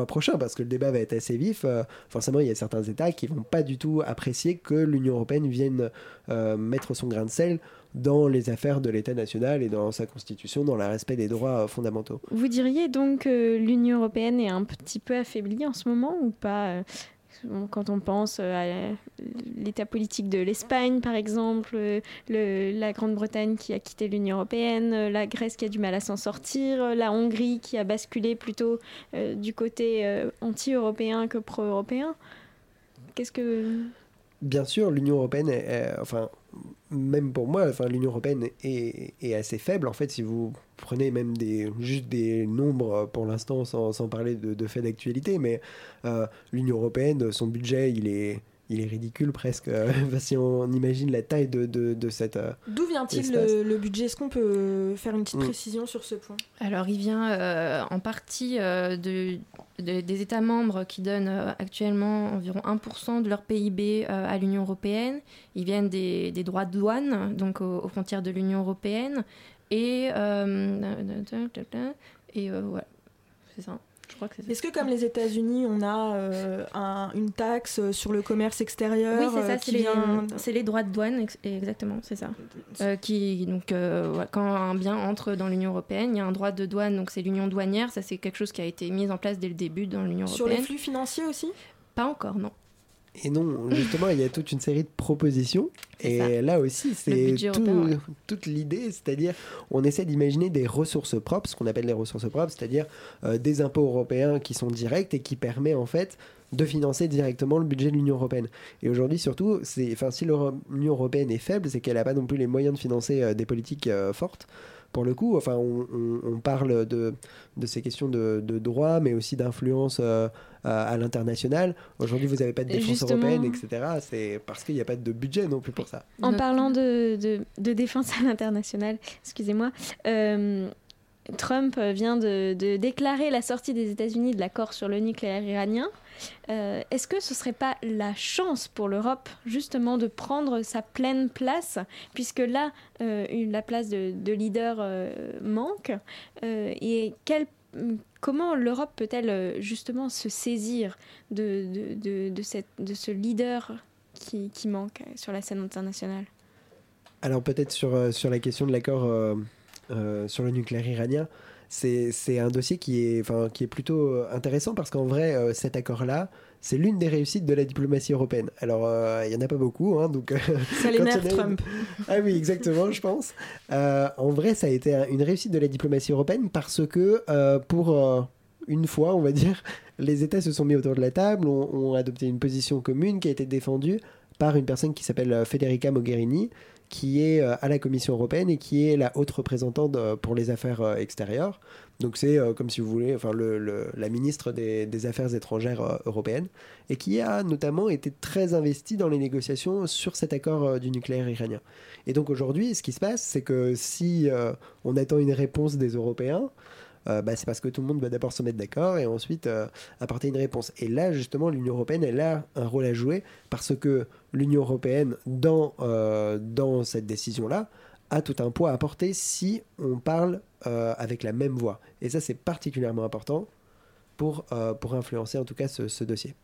prochains parce que le débat va être assez vif. Euh, forcément, il y a certains États qui vont pas du tout apprécier que l'Union européenne vienne mettre son grain de sel dans les affaires de l'État national et dans sa constitution, dans le respect des droits euh, fondamentaux. Vous diriez donc que l'Union européenne est un petit peu affaiblie en ce moment ou pas euh, quand on pense euh, à l'état politique de l'Espagne, par exemple, le- la Grande-Bretagne qui a quitté l'Union européenne, la Grèce qui a du mal à s'en sortir, la Hongrie qui a basculé plutôt euh, du côté euh, anti-européen que pro-européen. Qu'est-ce que... Bien sûr, l'Union européenne, est- est- enfin, même pour moi, enfin, l'Union européenne est, assez faible. En fait, si vous prenez même des, juste des nombres euh, pour l'instant, sans, sans parler de, de faits d'actualité, mais euh, l'Union européenne, son budget, il est, il est ridicule presque. Enfin, si on imagine la taille de, de, de cette. euh, D'où vient-il le, le budget? Est-ce qu'on peut faire une petite Mm. précision sur ce point? Alors, il vient euh, en partie euh, de, de- des États membres qui donnent euh, actuellement environ 1% de leur PIB euh, à l'Union européenne. Ils viennent des, des droits de douane, donc aux, aux frontières de l'Union européenne. Et, euh, et euh, voilà, c'est ça. Je crois que c'est ça. Est-ce que comme les États-Unis, on a euh, un- une taxe sur le commerce extérieur Oui, c'est euh, ça, c'est les, vient- c'est les droits de douane, ex- exactement, c'est ça. Euh, qui, donc, euh, quand un bien entre dans l'Union européenne, il y a un droit de douane, donc c'est l'union douanière, ça c'est quelque chose qui a été mis en place dès le début dans l'Union Sur européenne. les flux financiers aussi? Pas encore, non. Et non, justement, il y a toute une série de propositions. Et ça. là aussi, c'est tout- ouais. toute l'idée, c'est-à-dire, on essaie d'imaginer des ressources propres, ce qu'on appelle les ressources propres, c'est-à-dire euh, des impôts européens qui sont directs et qui permet en fait de financer directement le budget de l'Union européenne. Et aujourd'hui, surtout, enfin, si l'Union européenne est faible, c'est qu'elle n'a pas non plus les moyens de financer euh, des politiques euh, fortes. Pour le coup, enfin, on, on- on parle de, de ces questions de, de droit, mais aussi d'influence euh, à, à l'international. Aujourd'hui, vous n'avez pas de défense justement- européenne, etc. C'est parce qu'il n'y a pas de budget non plus pour ça. En parlant de, de- de défense à l'international, excusez-moi, euh, Trump vient de, déclarer la sortie des États-Unis de l'accord sur le nucléaire iranien. Euh, Est-ce que ce serait pas la chance pour l'Europe justement de prendre sa pleine place, puisque là, euh, la place de, de leader euh, manque Euh, Et comment l'Europe peut-elle euh, justement se saisir de, ce leader qui, manque sur la scène internationale? Alors peut-être euh, sur la question de l'accord euh, sur le nucléaire iranien, c'est un dossier qui est, enfin, qui est plutôt euh, intéressant parce qu'en vrai, euh, cet accord-là, c'est l'une des réussites de la diplomatie européenne. Alors, il y en a pas beaucoup, hein, donc... Ça l'énerve une- Trump. Ah oui, exactement, je pense. En vrai, ça a été un- une réussite de la diplomatie européenne parce que pour une fois, on va dire, les États se sont mis autour de la table, ont, ont adopté une position commune qui a été défendue par une personne qui s'appelle Federica Mogherini, qui est euh, à la Commission européenne et qui est la haute représentante euh, pour les affaires euh, extérieures. Donc c'est comme si vous voulez, enfin le, la ministre des, Affaires étrangères euh, européennes et qui a notamment été très investie dans les négociations sur cet accord du nucléaire iranien. Et donc aujourd'hui, ce qui se passe, c'est que si on attend une réponse des Européens, euh, bah, c'est parce que tout le monde va d'abord se mettre d'accord et ensuite euh, apporter une réponse. Et là, justement, l'Union européenne, elle a un rôle à jouer parce que l'Union européenne, dans, euh, dans cette décision-là, a tout un poids à porter si on parle avec la même voix. Et ça, c'est particulièrement important pour, pour influencer en tout cas ce dossier.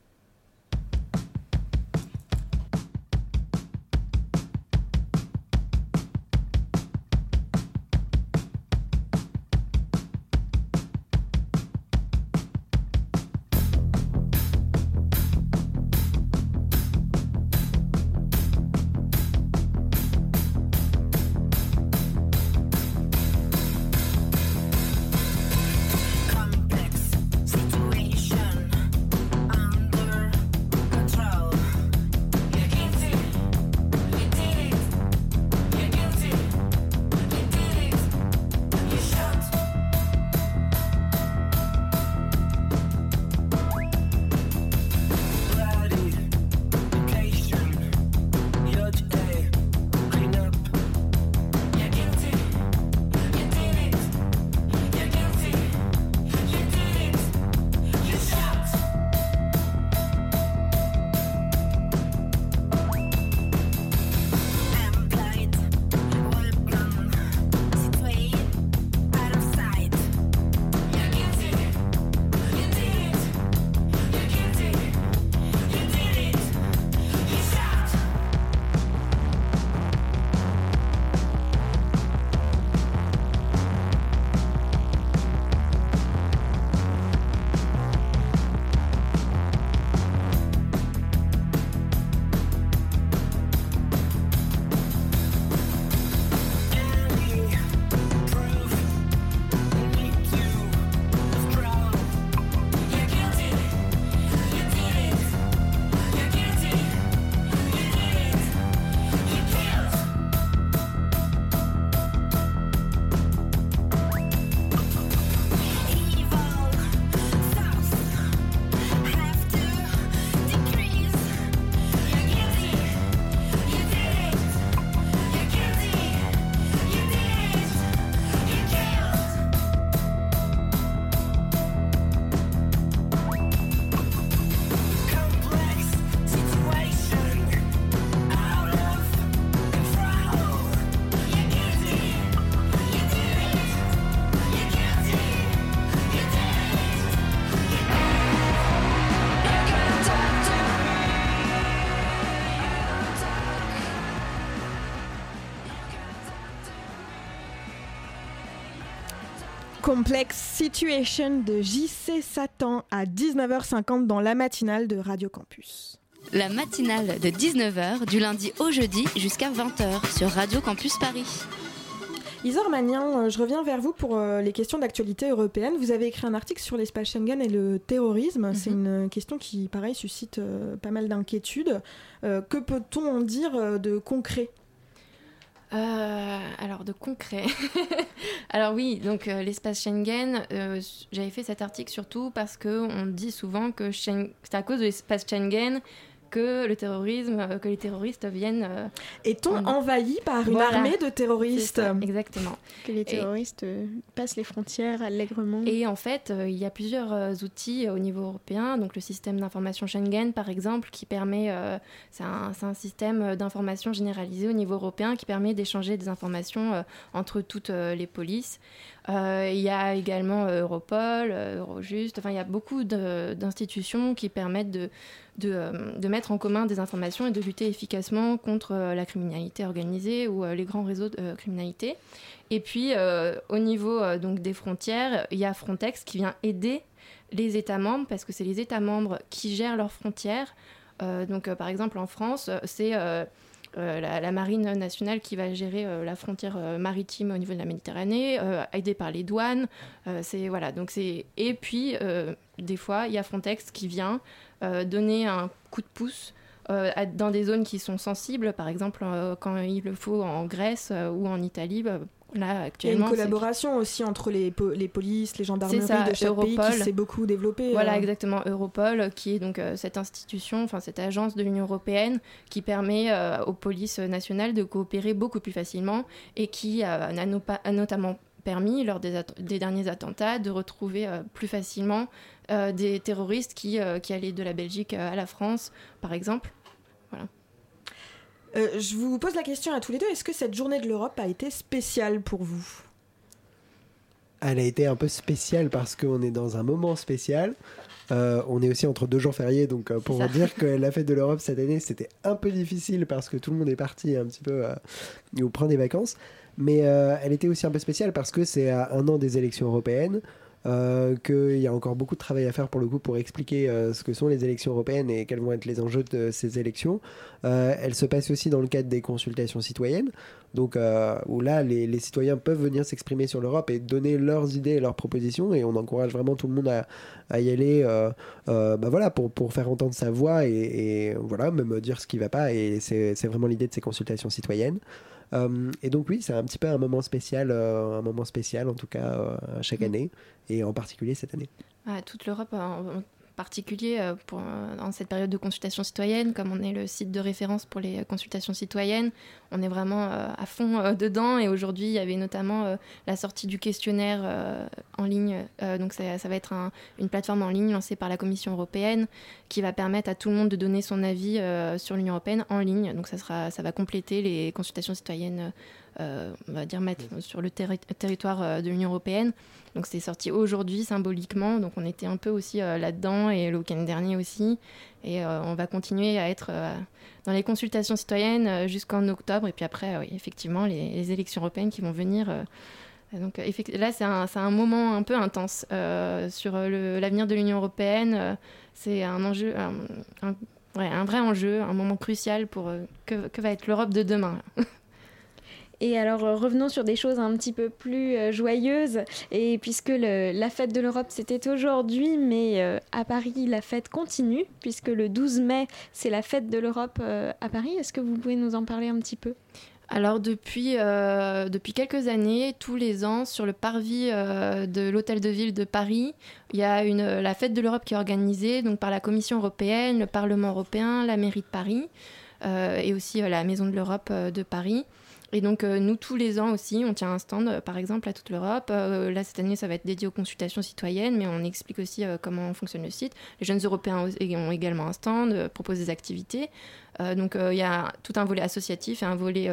Complex Situation de JC Satan à 19h50 dans la matinale de Radio Campus. La matinale de 19h du lundi au jeudi jusqu'à 20h sur Radio Campus Paris. Isor Magnin, euh, je reviens vers vous pour euh, les questions d'actualité européenne. Vous avez écrit un article sur l'espace Schengen et le terrorisme. C'est une question qui, pareil, suscite euh, pas mal d'inquiétudes. Que peut-on en dire de concret? Euh, alors de concret. alors oui, donc euh, l'espace Schengen, euh, j'avais fait cet article surtout parce que on dit souvent que c'est à cause de l'espace Schengen que le terrorisme, euh, que les terroristes viennent. euh, Est-on en- envahi par une Voilà. armée de terroristes ça, Exactement. Que les terroristes euh, passent les frontières allègrement. Et en fait, euh, il y a plusieurs outils au niveau européen. Donc le système d'information Schengen, par exemple, qui permet, euh, c'est un, c'est un système d'information généralisé au niveau européen qui permet d'échanger des informations euh, entre toutes euh, les polices. Euh, il y a également euh, Europol, euh, Eurojust. Enfin, il y a beaucoup d'institutions qui permettent de, mettre en commun des informations et de lutter efficacement contre la criminalité organisée ou les grands réseaux de criminalité. Et puis, au niveau donc des frontières, il y a Frontex qui vient aider les États membres, parce que c'est les États membres qui gèrent leurs frontières. Donc, par exemple, en France, c'est la, la marine nationale qui va gérer euh, la frontière euh, maritime au niveau de la Méditerranée, euh, aidée par les douanes. Euh, c'est voilà. Donc c'est et puis euh, des fois, il y a Frontex qui vient euh, donner un coup de pouce. euh, dans des zones qui sont sensibles, par exemple euh, quand il le faut en Grèce euh, ou en Italie, bah, là Il y a une actuellement. collaboration aussi entre les, po- les polices, les gendarmeries ça, de chaque pays Europol. qui s'est beaucoup développée. Voilà, euh. exactement. Europol, qui est donc euh, cette institution, enfin cette agence de l'Union européenne qui permet euh, aux polices nationales de coopérer beaucoup plus facilement et qui a, no- a notamment permis, lors des, derniers attentats, de retrouver euh, plus facilement euh, des terroristes qui, euh, qui allaient de la Belgique à la France, par exemple. Voilà. Euh, je vous pose la question à tous les deux. Est-ce que cette journée de l'Europe a été spéciale pour vous? Elle a été un peu spéciale parce qu'on est dans un moment spécial. Euh, on est aussi entre deux jours fériés, donc euh, pour vous dire que la fête de l'Europe cette année, c'était un peu difficile parce que tout le monde est parti un petit peu euh, ou prend des vacances. Mais elle était aussi un peu spéciale parce que c'est à un an des élections européennes, euh, qu'il y a encore beaucoup de travail à faire pour le coup pour expliquer euh, ce que sont les élections européennes et quels vont être les enjeux de ces élections. Euh, elle se passe aussi dans le cadre des consultations citoyennes, donc euh, où là les, citoyens peuvent venir s'exprimer sur l'Europe et donner leurs idées et leurs propositions et on encourage vraiment tout le monde à, y aller bah voilà, pour, pour faire entendre sa voix et, voilà, même dire ce qui va pas et c'est vraiment l'idée de ces consultations citoyennes. Euh, et donc oui, c'est un petit peu un moment spécial, euh, un moment spécial en tout cas euh, chaque année et en particulier cette année. à toute l'Europe en particulier euh, pour, euh, dans cette période de consultation citoyenne, comme on est le site de référence pour les consultations citoyennes, on est vraiment euh, à fond dedans. Et aujourd'hui, il y avait notamment la sortie du questionnaire en ligne. Donc ça, va être un- une plateforme en ligne lancée par la Commission européenne qui va permettre à tout le monde de donner son avis sur l'Union européenne en ligne. Donc ça, sera, ça va compléter les consultations citoyennes, on va dire, mettre sur le terri- territoire euh, de l'Union européenne. Donc c'est sorti aujourd'hui symboliquement, donc on était un peu aussi euh, là-dedans et le week-end dernier aussi. Et euh, on va continuer à être euh, dans les consultations citoyennes euh, jusqu'en octobre. Et puis après, effectivement, les, élections européennes qui vont venir. euh, donc euh, là, c'est un, moment un peu intense euh, sur euh, l'avenir de l'Union européenne. euh, c'est un enjeu, un, vrai enjeu, un moment crucial pour euh, que va être l'Europe de demain. Et alors euh, revenons sur des choses un petit peu plus euh, joyeuses. Et puisque le- la fête de l'Europe c'était aujourd'hui, mais euh, à Paris la fête continue, puisque le 12 mai c'est la fête de l'Europe à Paris. Est-ce que vous pouvez nous en parler un petit peu? Alors depuis, depuis quelques années, tous les ans, sur le parvis de l'Hôtel de Ville de Paris, il y a la fête de l'Europe qui est organisée donc, par la Commission européenne, le Parlement européen, la mairie de Paris et aussi la Maison de l'Europe de Paris. Et donc euh, nous, tous les ans aussi, on tient un stand, euh, par exemple, à toute l'Europe. Euh, là, cette année, ça va être dédié aux consultations citoyennes, mais on explique aussi comment fonctionne le site. Les jeunes Européens ont également un stand, proposent des activités. Donc il y a tout un volet associatif et un volet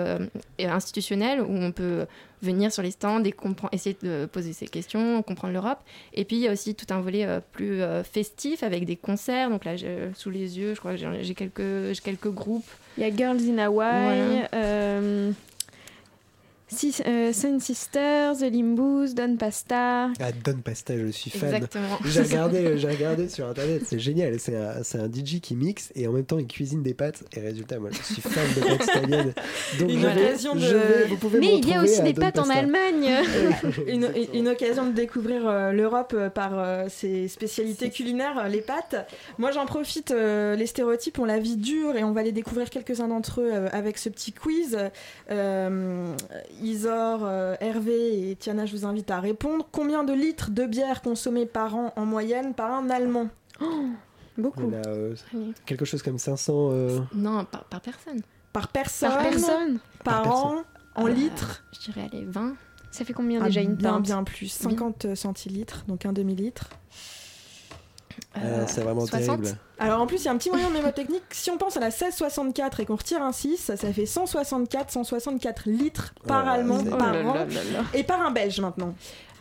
et institutionnel où on peut venir sur les stands et essayer de poser ses questions, comprendre l'Europe. Et puis il y a aussi tout un volet plus festif avec des concerts. Donc là, sous les yeux, je crois que j'ai quelques, groupes. Il y a Girls in Hawaii. Voilà. Euh, Six- euh, Sun Sisters, The Limbus, Don Pasta. Ah, Don Pasta, je suis fan. Exactement. J'ai regardé, j'ai regardé sur internet, c'est génial. C'est un, c'est un DJ qui mixe et en même temps il cuisine des pâtes. Et résultat, moi je suis fan de pâtes italiennes. Donc Une je vais- occasion de- je vais- vous pouvez me Mais il y a aussi des Don pâtes en. Allemagne. une, une occasion de découvrir euh, l'Europe euh, par euh, ses spécialités culinaires, euh, les pâtes. Moi, j'en profite. euh, les stéréotypes ont la vie dure et on va les découvrir quelques-uns d'entre eux euh, avec ce petit quiz. Euh, Isor, euh, Hervé et Tiana, je vous invite à répondre. Combien de litres de bière consommés par an en moyenne par un Allemand? Beaucoup. En a, euh, quelque chose comme 500. euh, Non, par, par personne. Par personne Par personne Par, Par an En litres? Je dirais, allez, 20. Ça fait combien Ah, déjà une bien, pinte bien plus. 50 centilitres, donc un demi-litre. Ah, c'est vraiment 60. terrible. Alors en plus, il y a un petit moyen mnémotechnique. Si on pense à la 1664 et qu'on retire un 6, ça fait 164, 164 litres par Oh, Allemand par Oh an. là là là. Et par un Belge maintenant.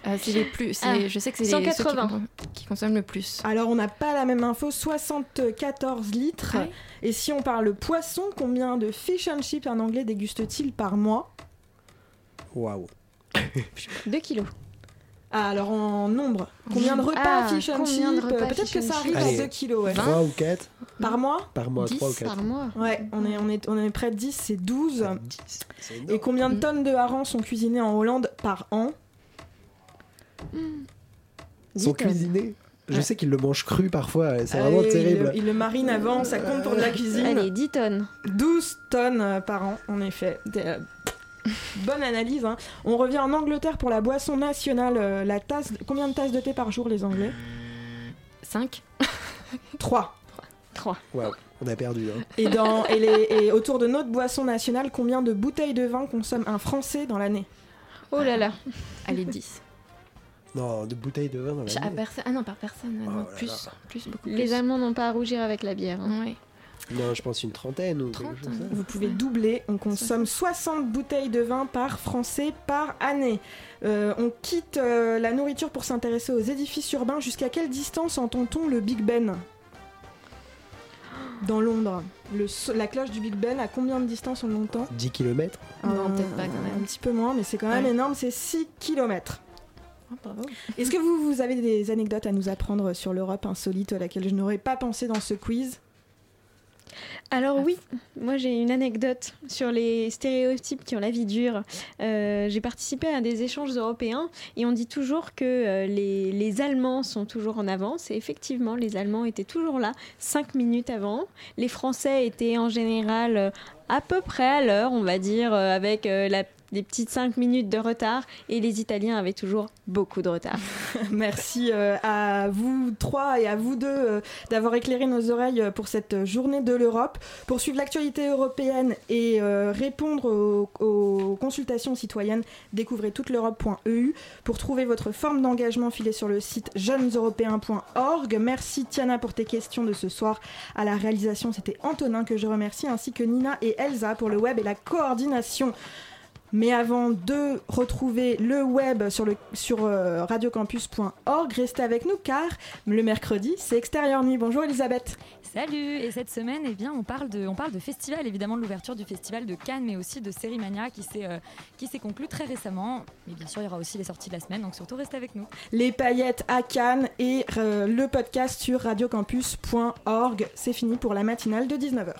Euh, c'est les plus. c'est- Ah, je sais que c'est les ceux qui, 180. con- qui consomment le plus. Alors on n'a pas la même info, 74 litres. Ah ouais Et si on parle poisson, combien de fish and chips en anglais déguste-t-il par mois? Waouh. 2 kilos. Ah, alors en nombre, combien de repas Ah, fish and chips Peut-être que ça arrive chips à Allez. 2 kilos. ouais. 3 ou 4 Par mois par mois, 10 3 ou 4. par mois. Ouais, on est, on, est, on est près de 10, c'est 12. C'est Et énorme. combien de Mm. tonnes de harengs sont cuisinés en Hollande par an Ils sont cuisinés. Je Ouais. sais qu'ils le mangent cru parfois, c'est vraiment Allez, terrible. Il, il le marine avant, ça compte pour de la cuisine. Allez, 10 tonnes. 12 tonnes par an, en effet. Bonne analyse. hein. On revient en Angleterre pour la boisson nationale. euh, la tasse, combien de tasses de thé par jour, les Anglais 5 3. 3. Waouh, on a perdu. Hein. Et, dans, et, les- et autour de notre boisson nationale, combien de bouteilles de vin consomme un Français dans l'année Oh là là. Allez, 10. Non, de bouteilles de vin dans Ah, perso- ah non, par personne. ah Oh là plus, là. plus, beaucoup Les plus. Allemands n'ont pas à rougir avec la bière. hein. Ouais. Non, je pense une trentaine ou quelque 30, chose comme ça. Vous pouvez doubler. On consomme 60 bouteilles de vin par Français par année. Euh, on quitte euh, la nourriture pour s'intéresser aux édifices urbains. Jusqu'à quelle distance entend-on le Big Ben? Dans Londres. Le so- la cloche du Big Ben, à combien de distance on l'entend? 10 km Non, Euh, peut-être pas, quand même. Un petit peu moins, mais c'est quand même Ouais. énorme. C'est 6 km. Est-ce que vous, vous avez des anecdotes à nous apprendre sur l'Europe insolite à laquelle je n'aurais pas pensé dans ce quiz? Alors oui, moi j'ai une anecdote sur les stéréotypes qui ont la vie dure. Euh, j'ai participé à des échanges européens et on dit toujours que euh, les, les Allemands sont toujours en avance. Et effectivement, les Allemands étaient toujours là, cinq minutes avant. Les Français étaient en général à peu près à l'heure, on va dire, euh, avec la- des petites cinq minutes de retard. Et les Italiens avaient toujours beaucoup de retard. Merci euh, à vous trois et à vous deux euh, d'avoir éclairé nos oreilles euh, pour cette journée de l'Europe. Pour suivre l'actualité européenne et répondre aux, aux consultations citoyennes, découvrez toute l'Europe.eu. Pour trouver votre forme d'engagement, filez sur le site jeuneseuropéens.org. Merci Tiana pour tes questions de ce soir. À la réalisation, c'était Antonin que je remercie, ainsi que Nina et Elsa pour le web et la coordination. Mais avant de retrouver le web sur, le, sur euh, radiocampus.org, restez avec nous car le mercredi, c'est Extérieur Nuit. Bonjour Elisabeth. Salut Et cette semaine, eh bien, on, parle de, on parle de festival, évidemment de l'ouverture du festival de Cannes, mais aussi de Série Mania qui s'est euh, qui s'est conclu très récemment. Mais bien sûr, il y aura aussi les sorties de la semaine, donc surtout restez avec nous. Les paillettes à Cannes et euh, le podcast sur radiocampus.org. C'est fini pour la matinale de 19h.